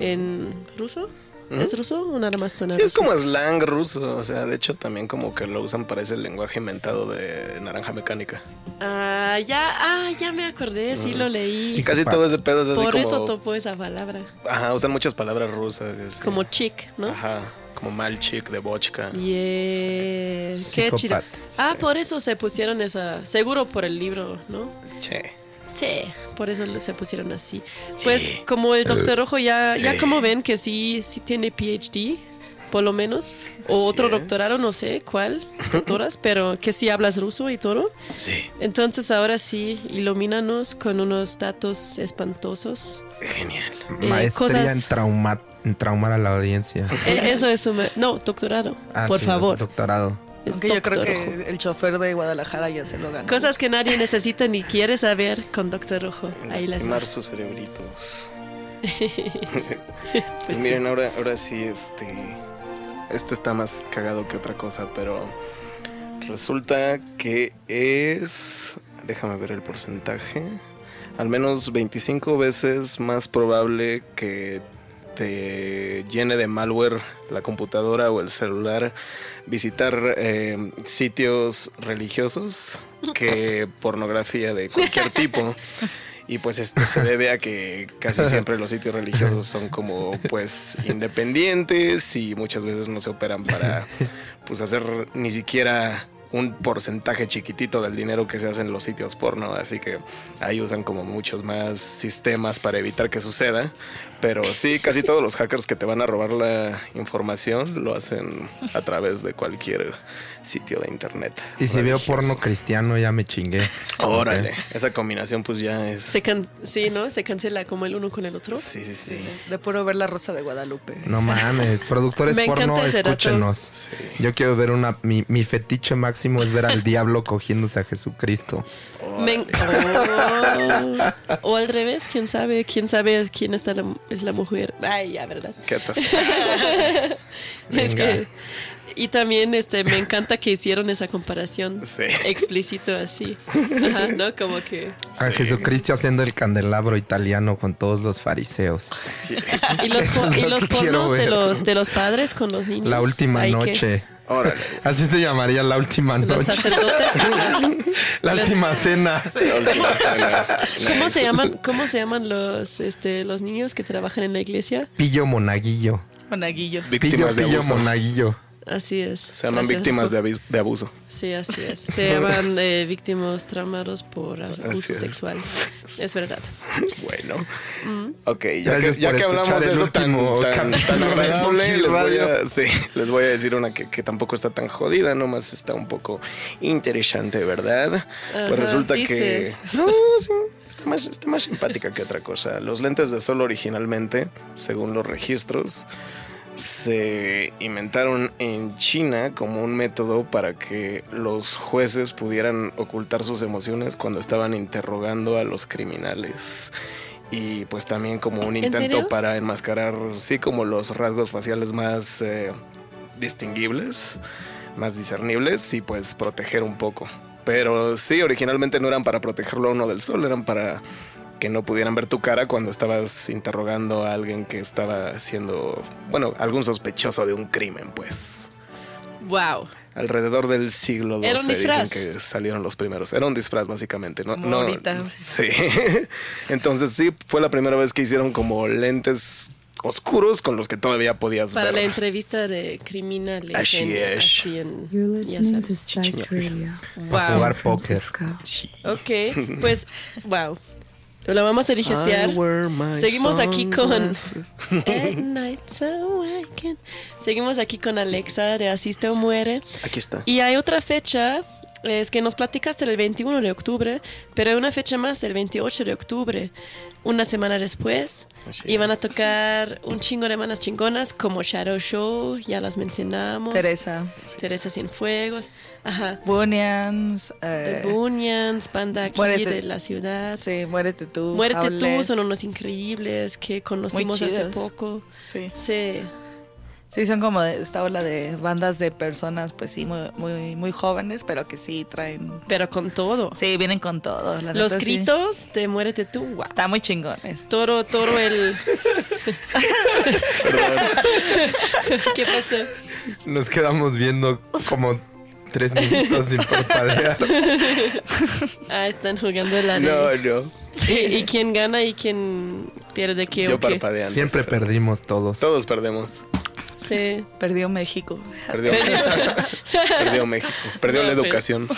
¿En ruso? ¿Es ruso o nada más suena Sí, es como slang ruso, o sea, de hecho también como que lo usan para ese lenguaje inventado de naranja mecánica. Ah, ya, ah, ya me acordé, sí lo leí. Sí, Casi todo ese pedo es así Por como... eso topo esa palabra. Ajá, usan muchas palabras rusas. así. Como chick, ¿no? Ajá, como malchik de vodka. Yeah. Qué chido. Ah, por eso se pusieron esa. Seguro por el libro, ¿no? Che. Sí, por eso se pusieron así. Pues como el Doctor Rojo ya, ya como ven que sí, sí tiene PhD, por lo menos, o Así otro es. doctorado, no sé cuál, doctoras, pero que sí hablas ruso y todo. Sí, Entonces ahora sí, ilumínanos con unos datos espantosos. Genial. Eh, maestría cosas- en, trauma, en traumar a la audiencia. Eh, Eso es un... No, doctorado, Ah, por sí, favor. Doctorado. Es Aunque yo creo que Rojo. el chofer de Guadalajara ya se lo ganó. Cosas que nadie necesita ni quiere saber con Doctor Rojo. Ahí las Lastimar va. sus cerebritos. Pues Pues sí. miren, ahora, ahora sí, este. Esto está más cagado que otra cosa, pero resulta que es. Déjame ver el porcentaje. Al menos 25 veces más probable que te llene de malware la computadora o el celular visitar eh, sitios religiosos que pornografía de cualquier tipo. Y pues esto se debe a que casi siempre los sitios religiosos son como pues independientes y muchas veces no se operan para pues hacer ni siquiera un porcentaje chiquitito del dinero que se hace en los sitios porno, así que ahí usan como muchos más sistemas para evitar que suceda, pero sí, casi todos los hackers que te van a robar la información lo hacen a través de cualquier sitio de internet. Y si veo porno cristiano, ya me chingué. Órale, esa combinación pues ya es... Se can- sí, ¿no? Se cancela como el uno con el otro. Sí, sí, sí. De puro ver la rosa de Guadalupe. No mames, productores Me porno, escúchenos. Yo quiero ver una. Mi, mi fetiche máximo es ver al diablo cogiéndose a Jesucristo. Me Oh. O al revés, quién sabe, quién sabe quién está la- es la mujer. Ay, ya, ¿verdad? ¿Qué Es que y también este me encanta que hicieron esa comparación Sí. explícito así. Ajá, ¿no? Como que A Jesucristo haciendo el candelabro italiano con todos los fariseos. y los, y lo los que pornos de los de los padres con los niños. La última Ay, que- noche. Órale. Así se llamaría la última Los noche. sacerdotes. La los- última cena. La última cena. ¿Cómo se llaman? ¿Cómo se llaman los este los niños que trabajan en la iglesia? Pillo monaguillo. Monaguillo. Pillo, Víctimas de pillo abuso. monaguillo. Así es. Se llaman Gracias, víctimas de, abuso. Sí, así es. Se llaman eh, víctimas traumados por abuso es. sexual. Es verdad. Bueno. Mm. Ok, ya que, ya hablamos de eso tan, tan, tan agradable, les voy, a, sí, les voy a decir una que, que tampoco está tan jodida, nomás está un poco interesante, ¿verdad? Ajá, pues resulta dices. que... No, sí, está más, está más simpática que otra cosa. Los lentes de sol originalmente, según los registros, se inventaron en China como un método para que los jueces pudieran ocultar sus emociones cuando estaban interrogando a los criminales. Y pues también como un ¿En intento para enmascarar, sí, como los rasgos faciales más eh, distinguibles, más discernibles y pues proteger un poco. Pero sí, originalmente no eran para protegerlo a uno del sol, eran para que no pudieran ver tu cara cuando estabas interrogando a alguien que estaba haciendo, bueno, algún sospechoso de un crimen, pues. Wow. Alrededor del siglo XII dicen que salieron los primeros. Era un disfraz, básicamente. No, no. Sí. Entonces sí, fue la primera vez que hicieron como lentes oscuros con los que todavía podías Para la ver. entrevista de criminales. Así en- es. así en- ya to. Wow. Jugar San póker. Ok, pues, wow. Lo vamos a digestear. Seguimos aquí con sunglasses. At night so I can- Seguimos aquí con Alexa de Asiste o Muere. Aquí está. Y hay otra fecha, es que nos platicaste el 21 de octubre, pero hay una fecha más, el 28 de octubre, una semana después. Así van a tocar un chingo de manas chingonas como Shadow Show, ya las mencionamos. Teresa. Teresa Cienfuegos. Ajá. Bunians. The Eh, Bunyan's, banda aquí Muérete. de la ciudad. sí, Muérete tú. Muérete tú, son unos increíbles que conocimos hace poco. Sí. Sí. Sí, son como de esta ola de bandas de personas, pues sí, muy, muy, muy jóvenes, pero que sí traen. Pero con todo. Sí, vienen con todo. la Los neta, sí. gritos de Muérete tú. Está muy chingones. Todo, todo el. ¿Qué pasó? Nos quedamos viendo como tres minutos sin parpadear. Ah, están jugando la No, no. ¿Y, y quién gana y quién pierde qué Yo o qué? parpadeando. Siempre pero- perdimos todos. Todos perdemos. Sí. Perdió México. Perdió, perdió México. Perdió No, la pues. educación.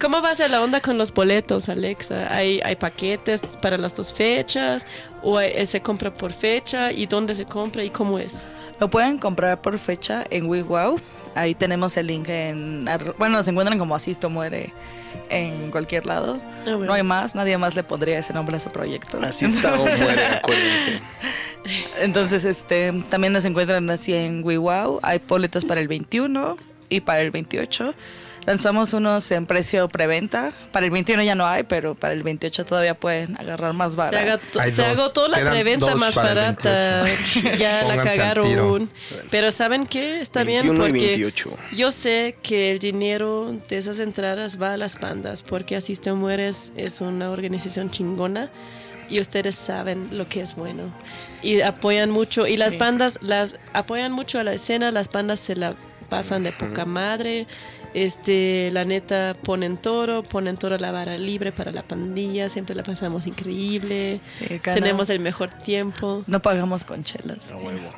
¿Cómo va a ser la onda con los boletos, Alexa? ¿Hay, hay paquetes para las dos fechas? ¿O hay- se compra por fecha? ¿Y dónde se compra? ¿Y cómo es? Lo pueden comprar por fecha en WeWow. Ahí tenemos el link en... ar- Bueno, se encuentran como Asisto Muere en cualquier lado. Ah, bueno. No hay más, nadie más le pondría ese nombre a su proyecto. Así está o muere, acuérdense. Entonces, este, también nos encuentran así en WeWow. Hay boletos para el 21 y para el 28. Lanzamos unos en precio preventa. Para el 21 ya no hay, pero para el 28 todavía pueden agarrar más Se, barato. se agotó la preventa más barata. 28. ya la Pónganse al cagaron. Pero ¿saben qué? Está bien 21 y porque 28. yo sé que el dinero de esas entradas va a las bandas porque Asiste o Mueres es una organización chingona y ustedes saben lo que es bueno. Y apoyan mucho. Y las bandas las apoyan mucho a la escena. Las bandas se la pasan de poca madre. Este, la neta, ponen toro, ponen toro a la vara libre para la pandilla, siempre la pasamos increíble, Sí, tenemos no, el mejor tiempo. no pagamos con chelas.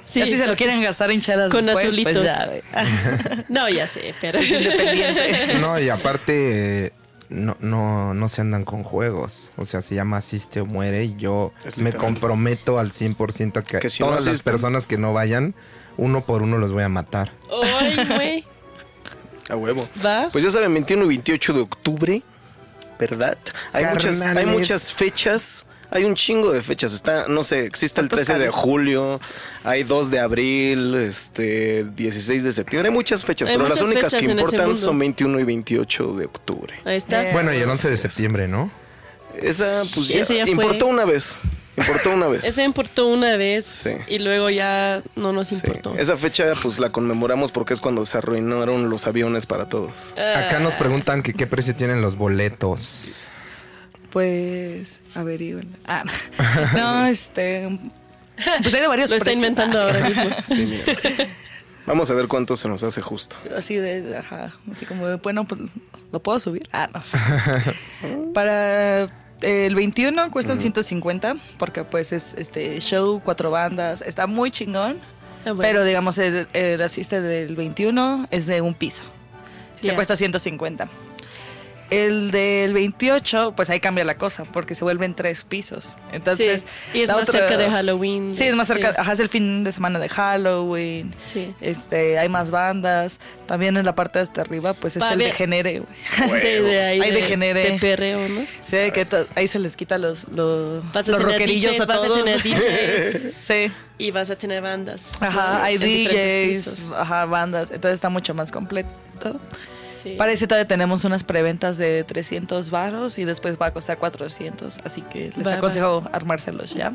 Sí, Ya si se lo quieren gastar en chelas Con después, azulitos. pues ya, ve. No, ya sé, pero Es independiente. No, y aparte eh, no, no, no se andan con juegos. O sea, se llama Asiste o Muere y yo me comprometo al 100% a que, Que si no todas las personas que no vayan, uno por uno los voy a matar. Ay, güey, A huevo. va. Pues ya saben, 21 y 28 de octubre, ¿verdad? Hay muchas, hay Carnales. muchas fechas. Hay un chingo de fechas. Está, no sé, existe el 13 de julio, hay 2 de abril, este, 16 de septiembre. Hay muchas fechas, Hay pero las únicas que importan son 21 y 28 de octubre. Ahí está. Eh, Bueno, y el 11 de septiembre, ¿no? Esa, pues ya, importó una vez. Importó una vez. Ese importó una vez Sí. y luego ya no nos Sí. importó. Esa fecha, pues la conmemoramos porque es cuando se arruinaron los aviones para todos. Acá nos preguntan que qué precio tienen los boletos. Pues, averigüen. Ah, no, este. Pues hay de varios Lo está precios. inventando Ah, ahora mismo. Sí. Vamos a ver cuánto se nos hace justo. Así de, ajá, así como, de, bueno, pues, ¿lo puedo subir? Ah, no. Para el 21 cuestan 150, porque pues es este show, cuatro bandas, está muy chingón. Ah, bueno. Pero digamos, el, el asiste del 21 es de un piso. Se cuesta 150. El del 28, pues ahí cambia la cosa, porque se vuelven tres pisos. Entonces, Sí, y es más otra- cerca de Halloween. Sí, es más cerca, Sí. ajá, es el fin de semana de Halloween. Sí. Este, hay más bandas. También en la parte de hasta arriba, pues es Va, el ve- degenere, güey. Sí, de ahí Hay de, degenere. de perreo, ¿no? Sí, que ahí se les quita los, los, Vas a los tener rockerillos DJs, a vas a todos. tener DJs. sí. Y vas a tener bandas. Ajá, hay DJs, pisos. ajá, bandas. Entonces está mucho más completo. Sí. Parece todavía tenemos unas preventas de 300 varos y después va a costar 400. Así que les Va, va. aconsejo armárselos ya.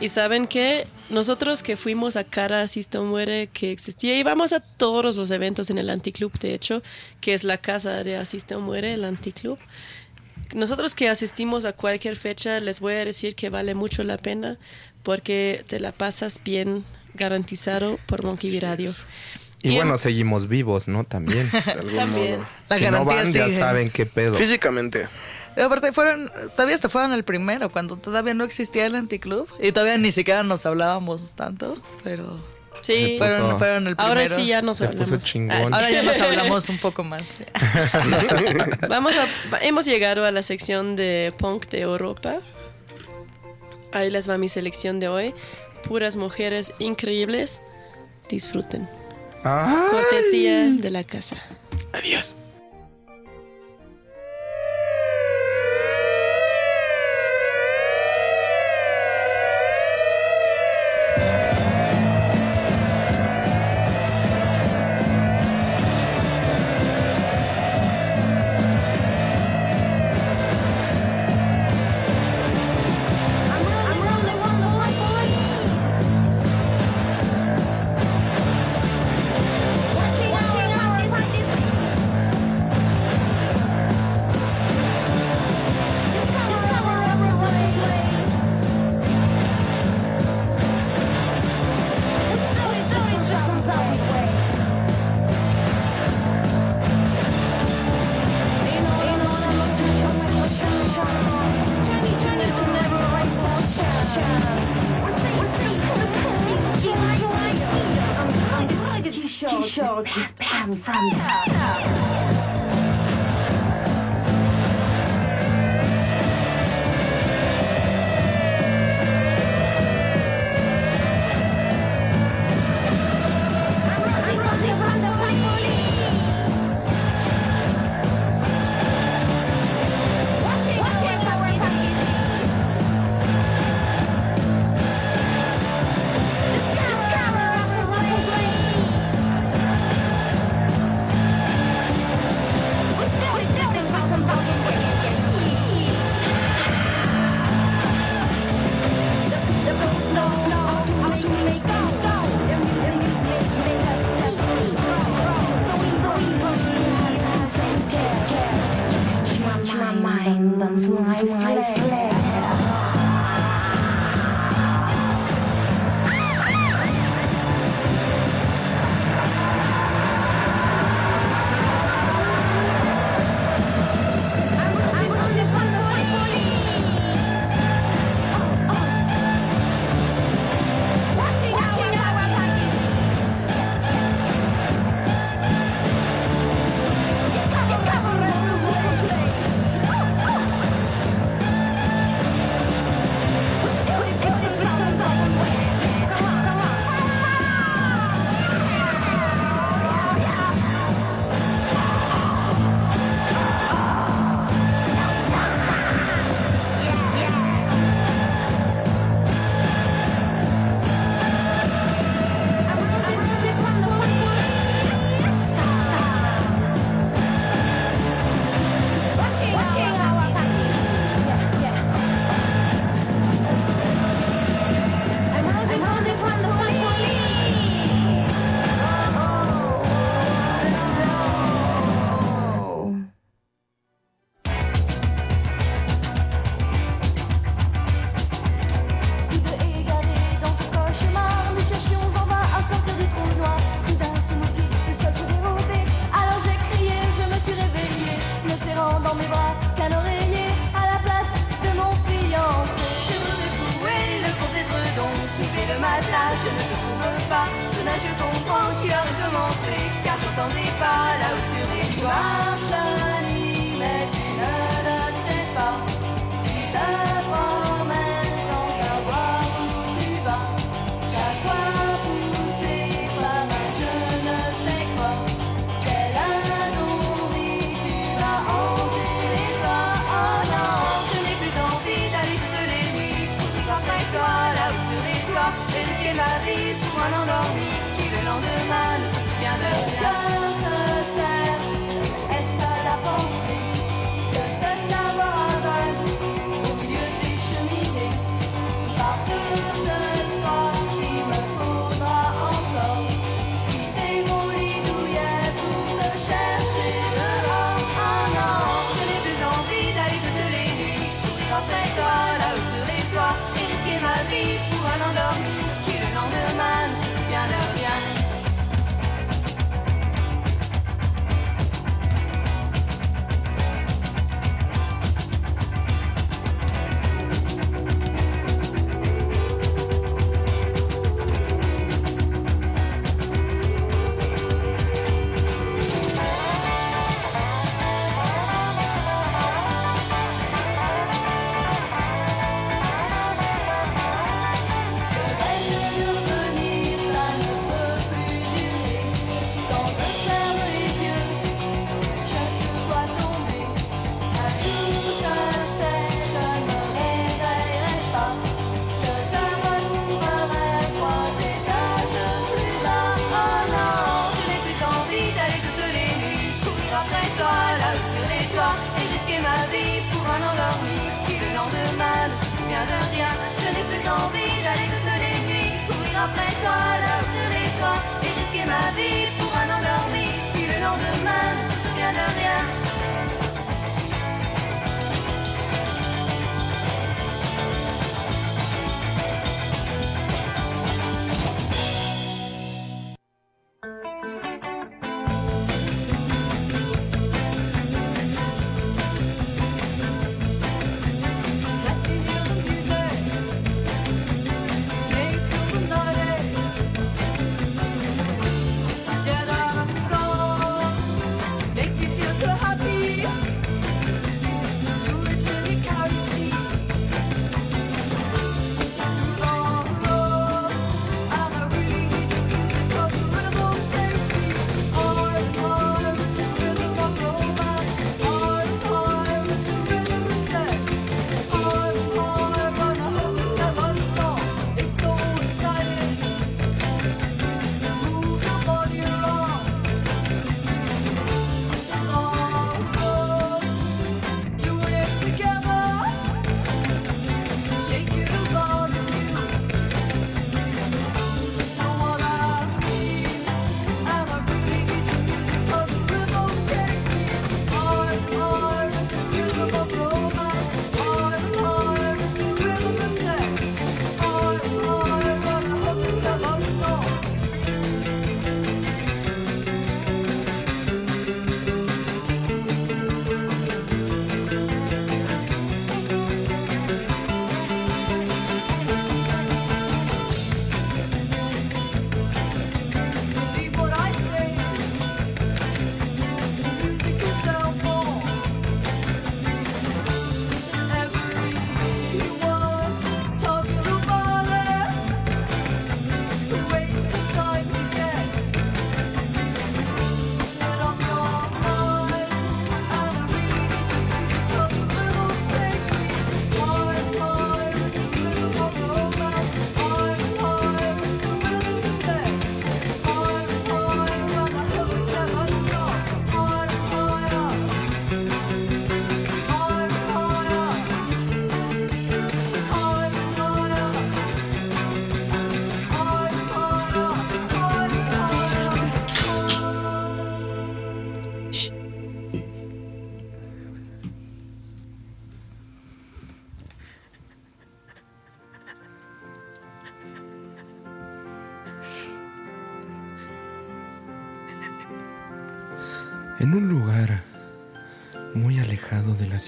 Y saben que nosotros que fuimos a Cara Asista o Muere, que existía, y vamos a todos los eventos en el Anticlub, de hecho, que es la casa de Asista o Muere, el Anticlub. Nosotros que asistimos a cualquier fecha, les voy a decir que vale mucho la pena porque te la pasas bien garantizado por Monkey Radio. Y bueno, en- seguimos vivos, ¿no? También. De algún También. modo. La si no van, ya saben qué pedo. Físicamente. Y aparte fueron, todavía hasta fueron el primero, cuando todavía no existía el anticlub y todavía ni siquiera nos hablábamos tanto, pero Sí, puso- fueron, fueron el primero. ahora sí ya nos hablamos. chingón. Ahora ya nos hablamos un poco más. Vamos a, hemos llegado a la sección de punk de Europa. Ahí les va mi selección de hoy. Puras mujeres increíbles. Disfruten. Cortesía de la casa. Adiós.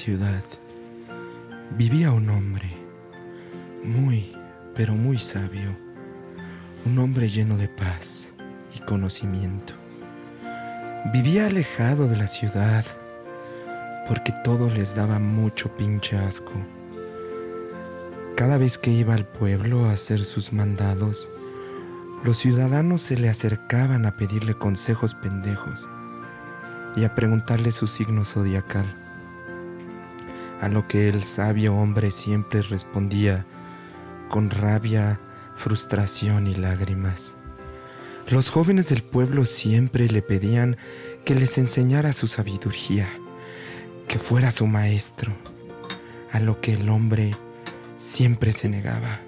Ciudad vivía un hombre muy, pero muy sabio, un hombre lleno de paz y conocimiento. Vivía alejado de la ciudad porque todo les daba mucho pinche asco. Cada vez que iba al pueblo a hacer sus mandados, los ciudadanos se le acercaban a pedirle consejos pendejos y a preguntarle su signo zodiacal. A lo que el sabio hombre siempre respondía con rabia, frustración y lágrimas. Los jóvenes del pueblo siempre le pedían que les enseñara su sabiduría, que fuera su maestro, a lo que el hombre siempre se negaba.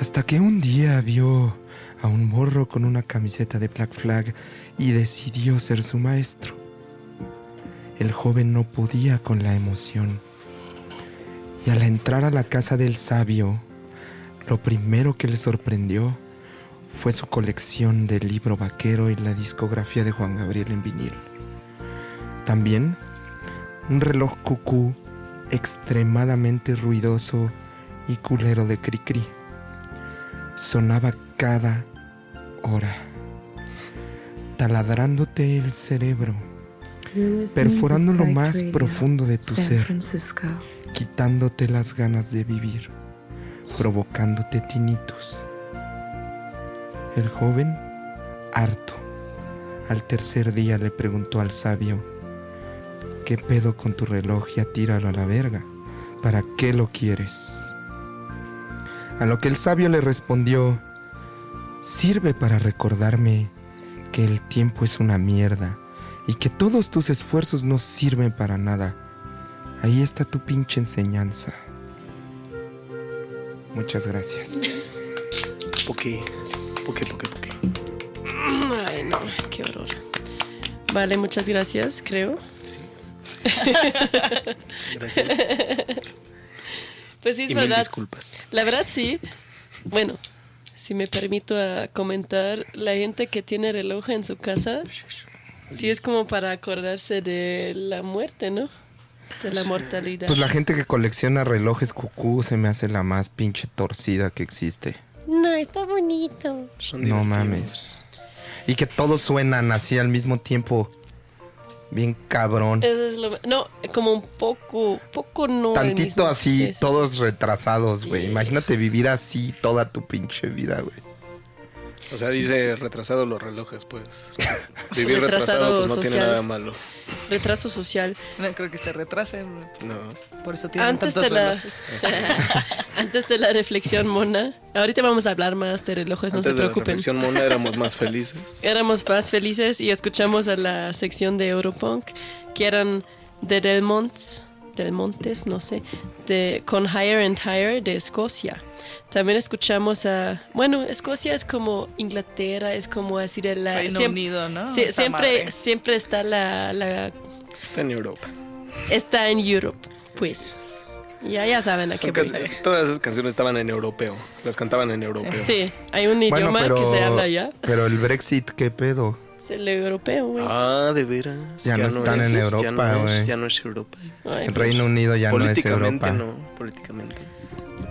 Hasta que un día vio a un morro con una camiseta de Black Flag y decidió ser su maestro. El joven no podía con la emoción. Y al entrar a la casa del sabio, lo primero que le sorprendió fue su colección de libro vaquero y la discografía de Juan Gabriel en vinil. También un reloj cucú extremadamente ruidoso y culero de cri-cri. Sonaba cada hora, taladrándote el cerebro, perforando lo más profundo de tu ser, quitándote las ganas de vivir, provocándote tinnitus. El joven, harto, al tercer día le preguntó al sabio, ¿qué pedo con tu reloj? Ya tíralo a la verga. ¿Para qué lo quieres? A lo que el sabio le respondió, sirve para recordarme que el tiempo es una mierda y que todos tus esfuerzos no sirven para nada. Ahí está tu pinche enseñanza. Muchas gracias. Poqué, poqué, poqué, poqué. Ay, no, qué horror. Vale, muchas gracias, creo. Sí. Gracias. Pues sí, es Y mil verdad. disculpas. La verdad sí. Bueno, si me permito a comentar, la gente que tiene reloj en su casa, sí es como para acordarse de la muerte, ¿no? De la mortalidad. Pues la gente que colecciona relojes cucú se me hace la más pinche torcida que existe. No, está bonito. Son No divertidos. mames. Y que todos suenan así al mismo tiempo. Bien cabrón. Eso es lo- no, como un poco, poco no. Tantito así, sí, sí, todos retrasados, güey. Sí. Imagínate vivir así toda tu pinche vida, güey. O sea, dice retrasado los relojes, pues. Vivir Retrasado retrasado, pues no tiene nada malo. Retraso social. No creo que se retrasen. No. Por eso tienen Antes tantos de, la, relojes. antes de la reflexión mona, ahorita vamos a hablar más de relojes, no Antes se de la preocupen. reflexión mona éramos más felices. Éramos más felices y escuchamos a la sección de Europunk, que eran de Del Montes, Del Montes, no sé, de, con Higher and Higher de Escocia. También escuchamos a, bueno, Escocia es como Inglaterra, es como así de la... Reino siem- Unido, ¿no? sí, Esa siempre, madre. siempre está la, la... Está en Europa. Está en Europe, pues. Ya, ya saben a Son qué voy. can- todas esas canciones estaban en europeo. Las cantaban en europeo. Sí, hay un idioma que se habla allá. Pero el Brexit, ¿qué pedo? Es el europeo, güey. Ah, de veras. Ya no están es- en ya Europa, güey. Ya no es Europa. Ay, El pues, Reino Unido ya no es políticamente Europa. no, políticamente.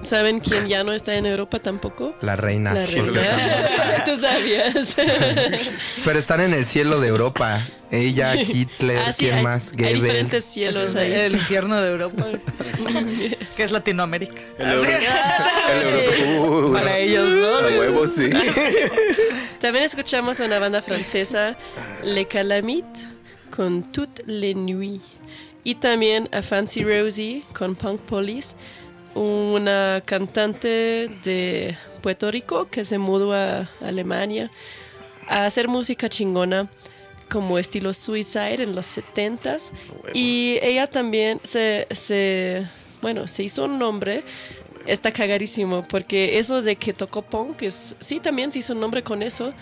¿Saben quién ya no está en Europa tampoco? La reina. La reina. Tú sabías. Pero están en el cielo de Europa. Ella, Hitler, Ah, sí, ¿quién hay, más? hay Goebbels. diferentes cielos ahí. El infierno de Europa. que es Latinoamérica. El, euro- el europeo. Uy, Para ellos, ¿no? A huevo, sí. También escuchamos a una banda francesa, Le Calamite, con Toutes les Nuits. Y también a Fancy Rosie, con Punk Police, una cantante de Puerto Rico que se mudó a Alemania a hacer música chingona como estilo Suicide en los 70s. Y ella también se, se, bueno, se hizo un nombre. Está cagadísimo porque eso de que tocó punk, es, sí, también se hizo un nombre con eso.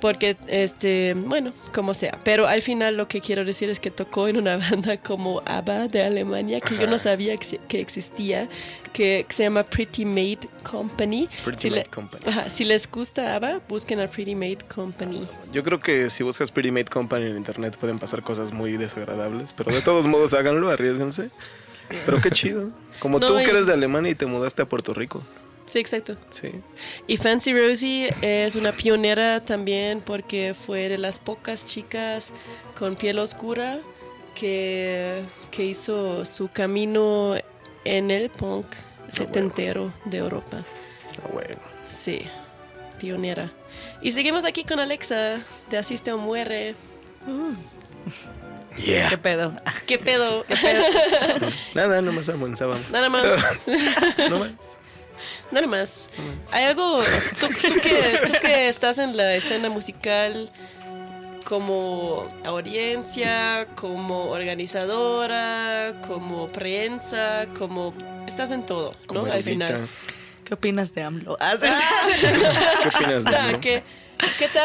Porque, este, bueno, como sea. Pero al final lo que quiero decir es que tocó en una banda como ABBA de Alemania, que yo no sabía que, existía, que, se llama Pretty Made Company. Pretty si, Made le- Company. Ajá, si les gusta ABBA, busquen a Pretty Made Company. Yo creo que si buscas Pretty Made Company en internet pueden pasar cosas muy desagradables, pero de todos modos háganlo, arriesguense. Pero qué chido. Como No, tú que eres de Alemania y te mudaste a Puerto Rico. Sí, exacto. Sí. Y Fancy Rosie es una pionera también porque fue de las pocas chicas con piel oscura que, que hizo su camino en el punk setentero de Europa. Ah, bueno. Sí, pionera. Y seguimos aquí con Alexa de Asiste o Muere. ¿Qué pedo? ¿Qué pedo? Nada, nomás avanzábamos. Nada más. no más. Nada más. Hay algo, tú, tú que, tú que estás en la escena musical como audiencia, como organizadora, como prensa, como... Estás en todo, ¿no? Como Al final. ¿Qué opinas de AMLO? Ah, ¿Qué opinas de que, ¿qué te,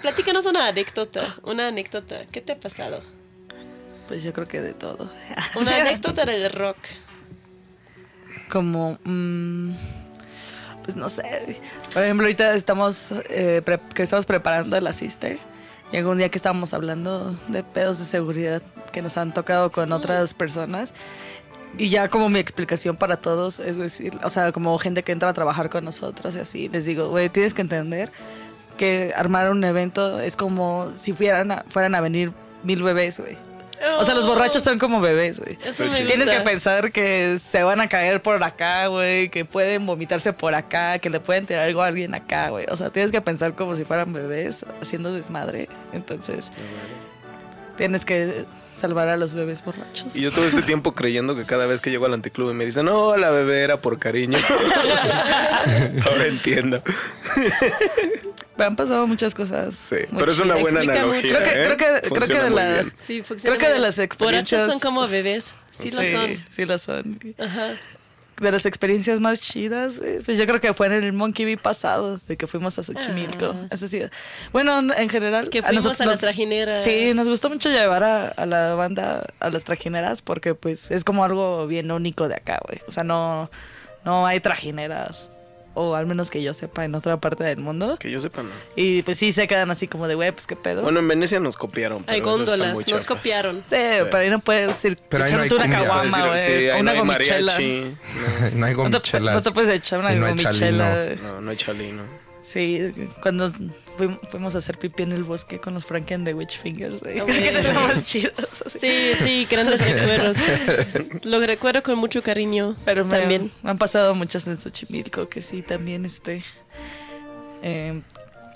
platícanos una anécdota, una anécdota. ¿Qué te ha pasado? Pues yo creo que de todo. Una anécdota del rock. Como, mm, pues no sé. Por ejemplo, ahorita estamos, eh, que estamos preparando el asiste. Y algún día que estábamos hablando de pedos de seguridad que nos han tocado con otras personas. Y ya como mi explicación para todos, es decir, o sea, como gente que entra a trabajar con nosotros y así, les digo, güey, tienes que entender que armar un evento es como si fueran a, fueran a venir mil bebés, güey. O sea, los borrachos son como bebés, güey. Tienes que pensar que se van a caer por acá, güey, que pueden vomitarse por acá, que le pueden tirar algo a alguien acá, güey. O sea, tienes que pensar como si fueran bebés haciendo desmadre. Entonces, tienes que salvar a los bebés borrachos. Y yo todo este tiempo creyendo que cada vez que llego al anticlub y me dicen, no, la bebé era por cariño. Ahora entiendo. Me han pasado muchas cosas. Sí, muy pero es una buena Explica analogía. mucho. Creo que, ¿eh? creo que, creo que de la. Sí, creo que de las experiencias Borrachos son como bebés. Sí, lo son. Sí lo son. Ajá. De las experiencias más chidas, eh, pues yo creo que fue en el Monkey Bee pasado, de que fuimos a Xochimilco. Ah. Eso sí. Bueno, en general. Que a fuimos nosotros a las nos- trajineras. Sí, nos gustó mucho llevar a, a la banda a las trajineras porque pues es como algo bien único de acá, güey. O sea, no, no hay trajineras, o al menos que yo sepa, en otra parte del mundo. Que yo sepa, no. Y pues sí se quedan así como de, güey, pues qué pedo. Bueno, en Venecia nos copiaron. Hay pero góndolas, nos chafas. copiaron. sí, pero ahí no puedes ir Pero ahí no hay una caguama, decir, güey. sí, ahí una no hay gomichela. mariachi. No hay No te, gomichelas. no te puedes echar una hay gomichela. chalino. No, no, no hay chalino. Sí, cuando fuimos a hacer pipí en el bosque con los Franken Witch Fingers, güey. Ah, Creo que bueno. es lo más chido. así. Sí, sí, grandes recuerdos. Lo recuerdo con mucho cariño. Pero me, también. me han pasado muchas en Xochimilco que sí, también este. eh,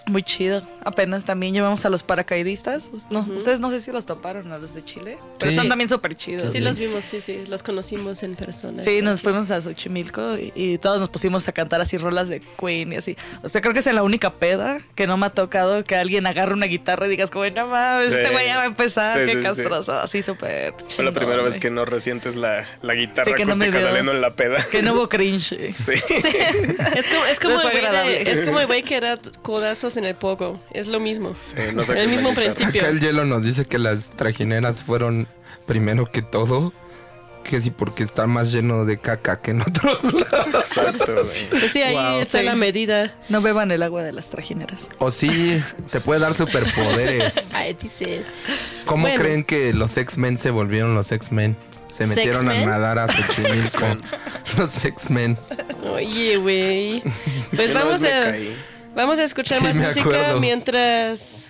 muy chido. Apenas también llevamos a los paracaidistas. No, Ustedes no sé si los toparon a los de Chile. Pero Sí. son también súper chidos. Sí, los vimos, sí, sí, los conocimos en persona. Sí, nos fuimos a Xochimilco y, y todos nos pusimos a cantar así rolas de Queen y así. O sea, creo que es la única peda que no me ha tocado que alguien agarre una guitarra y digas como, no mames, Sí. este güey ya va a empezar, Sí, qué sí, sí. castroso. Así súper Fue la primera vez que no resientes la, la guitarra Sí, que no me dio. saliendo en la peda. Que no hubo cringe. Sí. Es como, es como No el güey que da codazos en el pogo. Es lo mismo. Sí, no el mismo guitarra. principio. Acá el hielo nos dice que las trajineras fueron primero que todo. Que sí, porque está más lleno de caca que en otros lados. Exacto, güey. Pues sí, ahí Wow. está Sí. la medida. No beban el agua de las trajineras. O sí, te puede dar superpoderes. Ay, dices. ¿Cómo Bueno. creen que los X-Men se volvieron los X-Men? Se metieron a nadar a Xochimilco. los X-Men. Oye, güey. Pues vamos a, caí. Vamos a escuchar Sí, más música acuerdo. mientras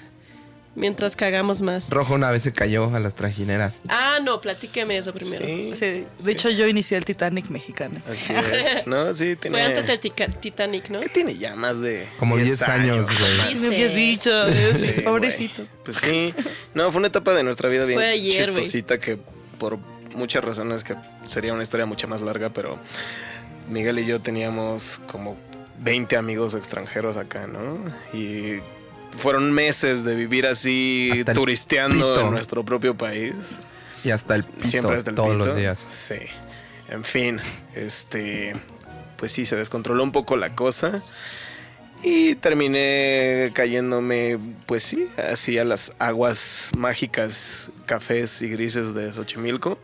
mientras cagamos más. Rojo una vez se cayó a las trajineras. Ah, no, platíqueme eso primero. Sí, Sí, de hecho, yo inicié el Titanic mexicano. así es. No, sí, tiene... Fue antes del tica- Titanic, ¿no? ¿Qué tiene ya? Más de Como 10 años, güey. Sí, me habías dicho, Sí, pobrecito. Pues sí. No, fue una etapa de nuestra vida bien Fue ayer, chistosita que por muchas razones que sería una historia mucho más larga, pero Miguel y yo teníamos como 20 amigos extranjeros acá, ¿no? Y fueron meses de vivir así Hasta turisteando en nuestro propio país. Y hasta el pito Siempre hasta el todos pito. los días. Sí. En fin, este. Pues sí, se descontroló un poco la cosa. Y terminé cayéndome, pues sí, así a las aguas mágicas, cafés y grises de Xochimilco.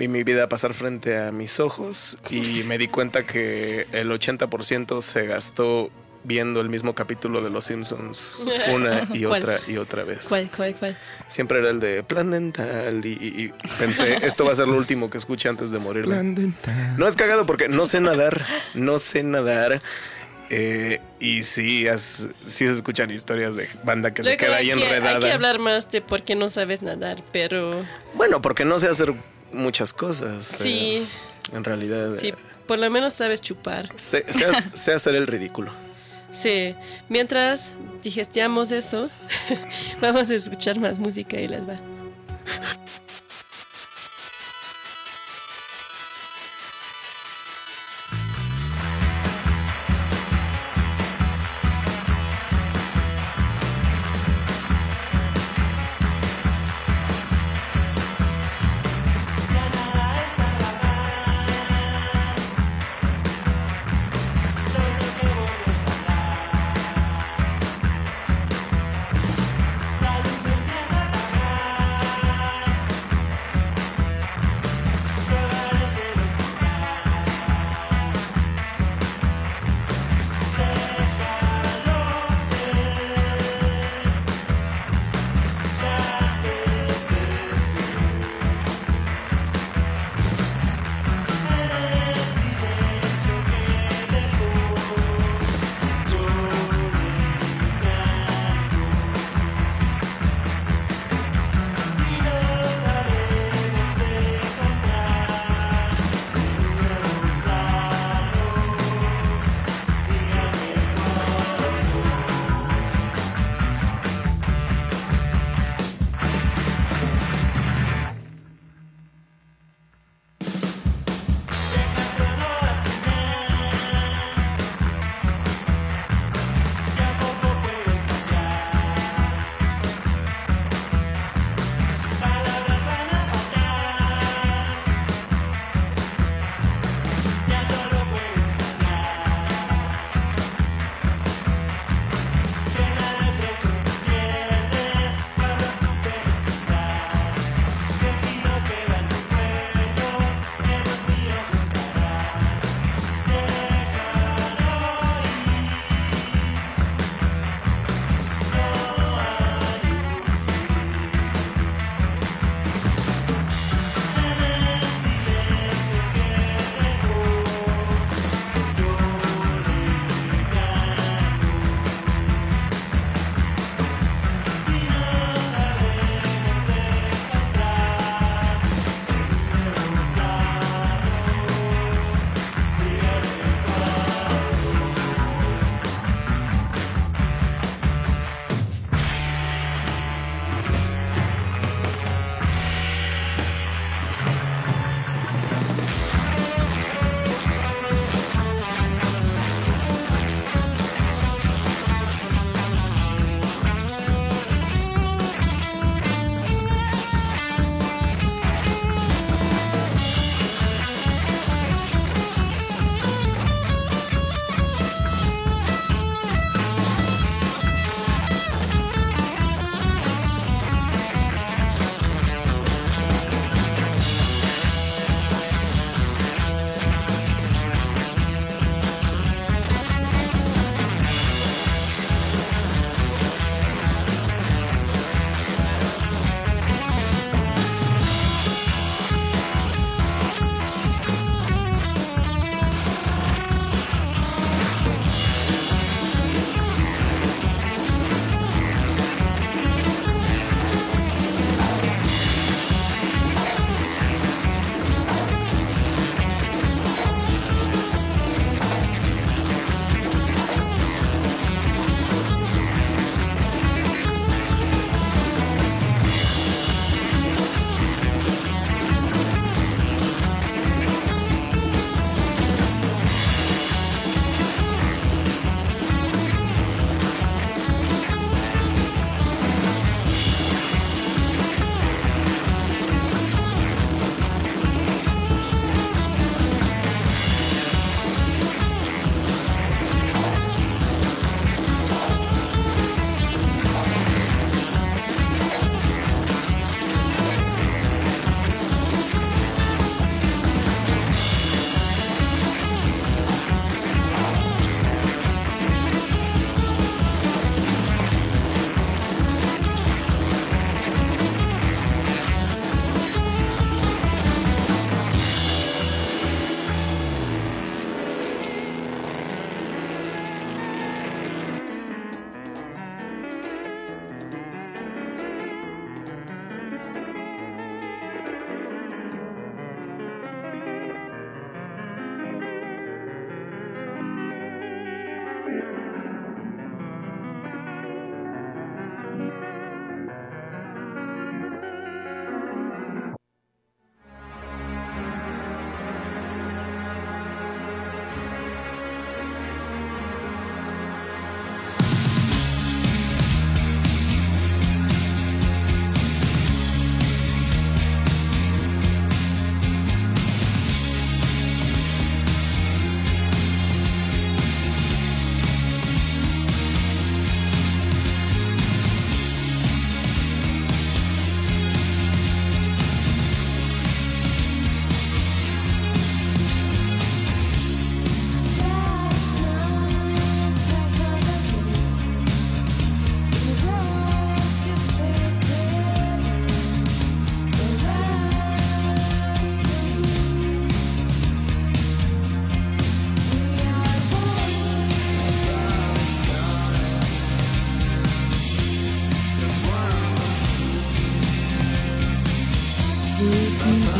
Vi mi vida pasar frente a mis ojos y me di cuenta que el 80% se gastó viendo el mismo capítulo de Los Simpsons una y ¿Cuál? otra y otra vez. ¿Cuál, cuál, cuál? Siempre era el de plan dental y, y- y pensé, esto va a ser lo último que escuche antes de morirme. Plan dental. No es cagado porque no sé nadar, no sé nadar. eh, y sí, sí se escuchan historias de banda que se queda ahí que- Hay que enredada. hablar más de por qué no sabes nadar, pero Bueno, porque no sé hacer muchas cosas. sí, eh, en realidad. sí, eh, por lo menos sabes chupar. sé, sé- sé hacer el ridículo. Sí, mientras digestiamos eso, vamos a escuchar más música y les va.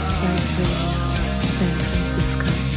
Listening to Psych Radio, San Francisco.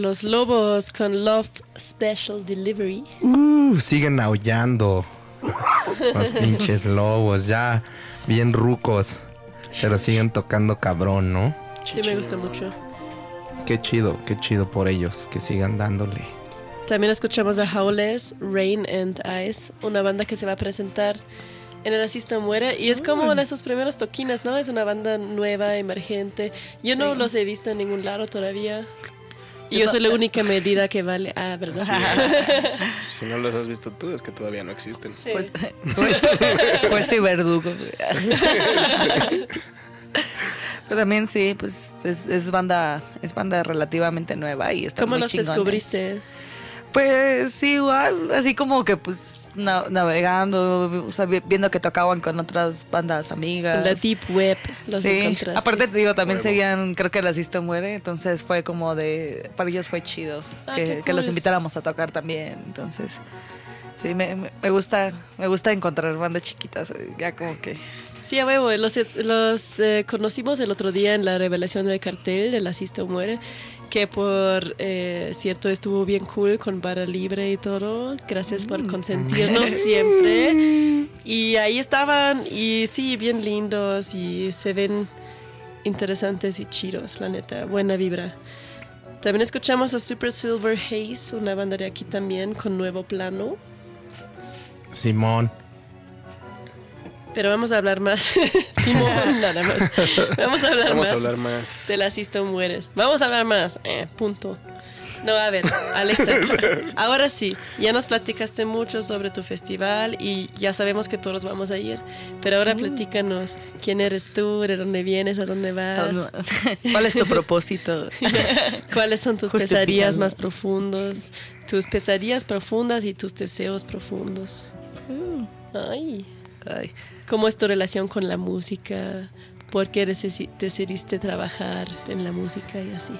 Los lobos con Love Special Delivery. Uh, siguen aullando. Los pinches lobos, ya bien rucos. Pero siguen tocando cabrón, ¿no? Sí, me gusta mucho. Qué chido, qué chido por ellos, que sigan dándole. También escuchamos a Howless, Rain and Ice, una banda que se va a presentar en el Asista Muere. Y es como de sus primeros toquines, ¿no? Es una banda nueva, emergente. Yo no los he visto en ningún lado todavía. Y yo soy la única medida que vale. Ah, ¿verdad? Si no los has visto tú, es que todavía no existen. Sí. Pues, pues sí, verdugo. Pero también sí, pues es, es banda, es banda relativamente nueva y está ¿Cómo muy los chingones. descubriste? Pues sí, igual, así como que pues na- navegando, o sea, vi- viendo que tocaban con otras bandas amigas. La Deep Web los sí, aparte te digo, también Huevo. seguían, creo que la Sisto muere, entonces fue como de, para ellos fue chido Ah, que, los invitáramos a tocar también, entonces sí, me, me- me gusta, me gusta encontrar bandas chiquitas, eh, ya como que Sí, a huevo. Los, los eh, conocimos el otro día en la revelación del cartel de La Sista Muere, que por eh, cierto estuvo bien cool con barra libre y todo. Gracias por consentirnos siempre. Y ahí estaban, y sí, bien lindos y se ven interesantes y chidos, la neta. Buena vibra. También escuchamos a Super Silver Haze, una banda de aquí también con nuevo plano. Simón, Pero vamos a hablar más. Simón, nada más. Vamos a hablar Vamos más. a hablar más. De la Sisto Mueres. Vamos a hablar más. Eh, punto. No, a ver, Alexa. ahora sí, ya nos platicaste mucho sobre tu festival y ya sabemos que todos vamos a ir. Pero ahora platícanos quién eres tú, de dónde vienes, a dónde vas, ¿cuál es tu propósito? cuáles son tus pesadillas más profundos, tus pesadillas profundas y tus deseos profundos. Ay. Ay. ¿Cómo es tu relación con la música? ¿Por qué decidiste trabajar en la música y así?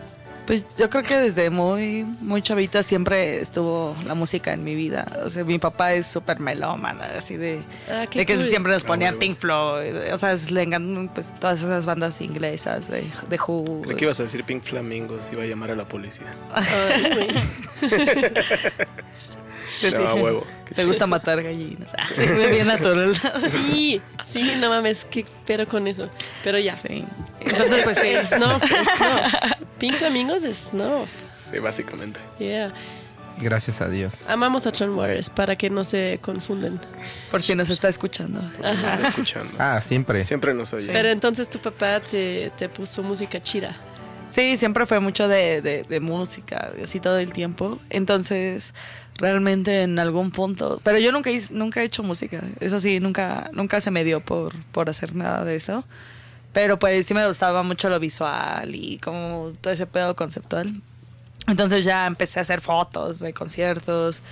Pues yo creo que desde muy, muy chavita siempre estuvo la música en mi vida. O sea, mi papá es súper melómano, así de, Ah, de que cool. siempre nos Ah, ponía huevo. Pink Floyd. O sea, le encantan pues, todas esas bandas inglesas de, de Who. Creí que ibas a decir Pink Flamingos, iba a llamar a la policía. Ay, güey. Sí, No, a huevo. Te gusta matar gallinas. Ah, sí, fue bien natural. Sí, sí, no mames, qué pero con eso. Pero ya. Sí. Entonces, pues es snuff, es snuff. Pink Flamingos es snuff. Sí, básicamente. Yeah. gracias a Dios. Amamos a John Waters para que no se confunden. Por si nos está escuchando. Está escuchando. Ah, siempre. Siempre nos oye. Pero entonces tu papá te, te puso música chida. Sí, siempre fue mucho de, de- música, así todo el tiempo. Entonces, realmente en algún punto. Pero yo nunca, nunca he hecho música. Eso sí, nunca, nunca se me dio por, por hacer nada de eso. Pero pues sí me gustaba mucho lo visual y como todo ese pedo conceptual. Entonces ya empecé a hacer fotos de conciertos,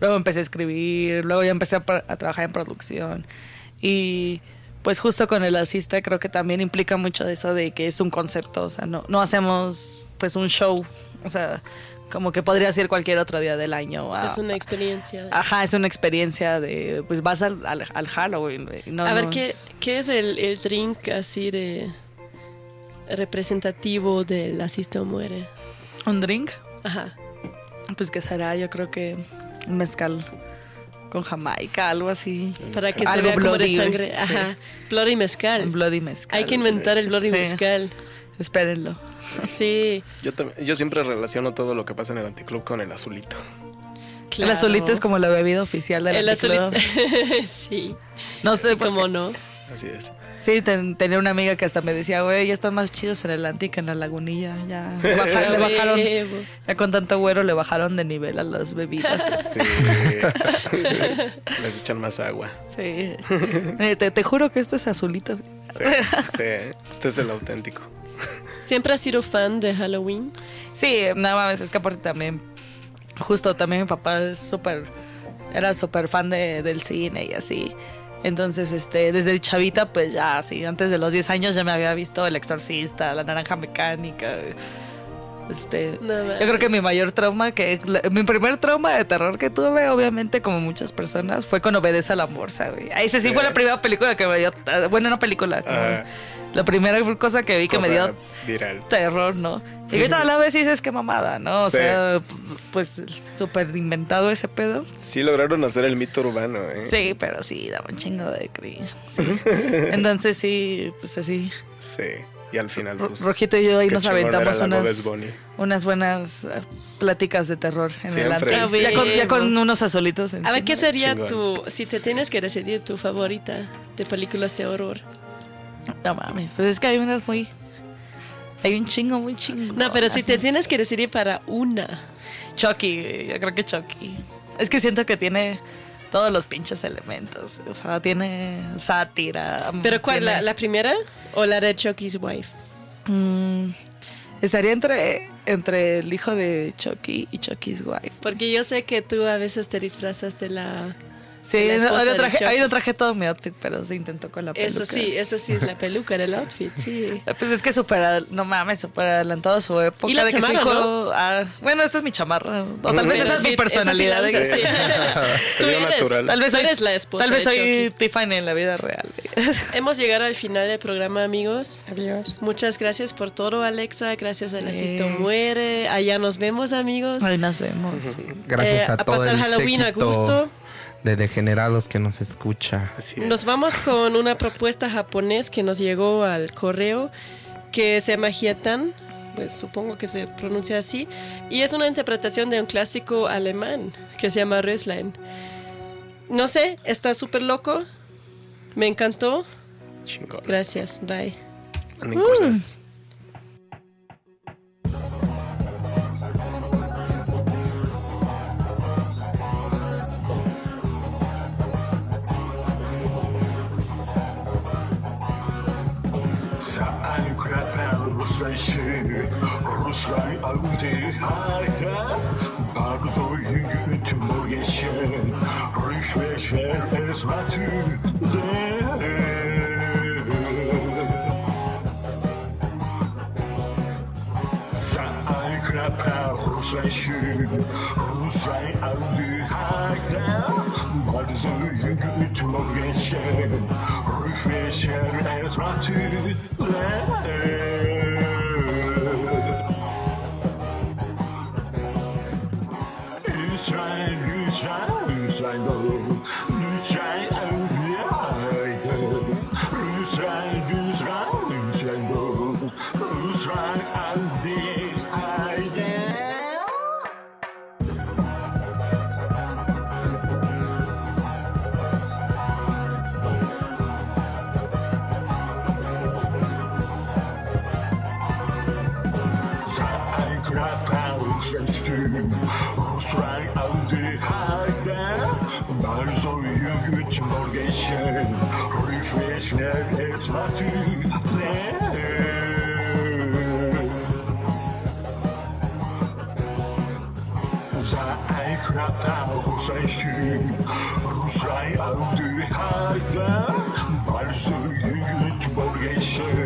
luego empecé a escribir, luego ya empecé a, a trabajar en producción. Y pues justo con el asista creo que también implica mucho de eso de que es un concepto, o sea, no, no hacemos pues un show, o sea, como que podría ser cualquier otro día del año. a- Es una experiencia. Ajá, es una experiencia de, pues vas al, al, al Halloween. no a ver, ¿qué, ¿qué es el, el drink así de representativo del Asista o Muere? ¿Un drink? Ajá. Pues que será, yo creo que un mezcal con Jamaica, algo así. Para que se vea como de sangre. sí. Ajá. Bloody mezcal. Un bloody mezcal. Hay que inventar el bloody Sí. mezcal. Espérenlo. Sí. Yo, yo siempre relaciono todo lo que pasa en el anticlub con el azulito. El azulito es como la bebida oficial del El anticlub. azulito. sí. No sé Sí, cómo no. Así es. Sí, ten- tenía una amiga que hasta me decía, güey, ya están más chidos en el anti que en la lagunilla. Ya le, baja- le bajaron, ya con tanto güero le bajaron de nivel a las bebidas. Sí. Les echan más agua. Sí. Eh, Te, te juro que esto es azulito. Sí, sí. Este es el auténtico. ¿Siempre has sido fan de Halloween? Sí, nada más, es que aparte también, justo también mi papá es súper, era súper fan de, del cine y así. Entonces, este, desde chavita, pues ya, sí, antes de los 10 años ya me había visto El Exorcista, La Naranja Mecánica. Este, No yo creo que mi mayor trauma, que mi primer trauma de terror que tuve, obviamente, como muchas personas, fue con Obedece a la Morsa, güey. Ahí sí, sí fue la primera película que me dio, bueno, no película, como Ah. la primera cosa que vi que me dio viral. terror, ¿no? Y ahorita a la vez dices que mamada, ¿no? O Sí. sea, pues súper inventado ese pedo. Sí lograron hacer el mito urbano, ¿eh? Sí, pero sí, daba un chingo de cringe. sí. Entonces sí, pues así. Sí. Y al final, pues. Rojito y yo ahí nos aventamos unas, unas buenas eh, pláticas de terror en el Siempre. A Ya con, ya con unos azulitos A ver, ¿qué sería chingón. tu, si te tienes que decidir, tu favorita de películas de horror? No mames, pues es que hay unas muy... Hay un chingo muy chingo. No, pero si te tienes que decidir para una. Chucky, yo creo que Chucky. Es que siento que tiene todos los pinches elementos. O sea, tiene sátira. ¿Pero cuál? tiene- La, la primera o la de Chucky's Wife? Mm, estaría entre, entre el hijo de Chucky y Chucky's wife. Porque yo sé que tú a veces te disfrazas de la... Sí, ahí no traje, ahí no traje todo mi outfit, pero se intentó con la peluca. Eso sí, eso sí es la peluca del outfit, sí. Pues es que súper, ad- no mames, súper adelantado a su época. Y la de que su hijo- ¿no? ah, bueno, esta es mi chamarra. O tal vez Pero esa es sí, mi personalidad. sí sí. Se Tú eres- natural. Tal vez Tú soy, eres la esposa tal vez soy. Tiffany en la vida real. Hemos llegado al final del programa, amigos. Adiós. Muchas gracias por todo, Alexa. Gracias a la Sí. Sisto Muere. Allá nos vemos, amigos. Ahí nos vemos. Gracias Eh, a a todo pasar el Halloween a gusto. De degenerados que nos escucha. Así es. Nos vamos con una propuesta japonés que nos llegó al correo que se llama Hietan, pues supongo que se pronuncia así, y es una interpretación de un clásico alemán que se llama Röslein. No sé, está súper loco, me encantó, Chingón. gracias, bye. Manden cosas. sesi Ruslar avcı harika Barzoyu tümü geçin Rüşveşler ezmatü Ruslaşın, Ruslar avcı harika Barzoyu tümü geçin Rüşveşler ezmatü Savaşın Rusay aldı hala Barsı yüğüt bölgesi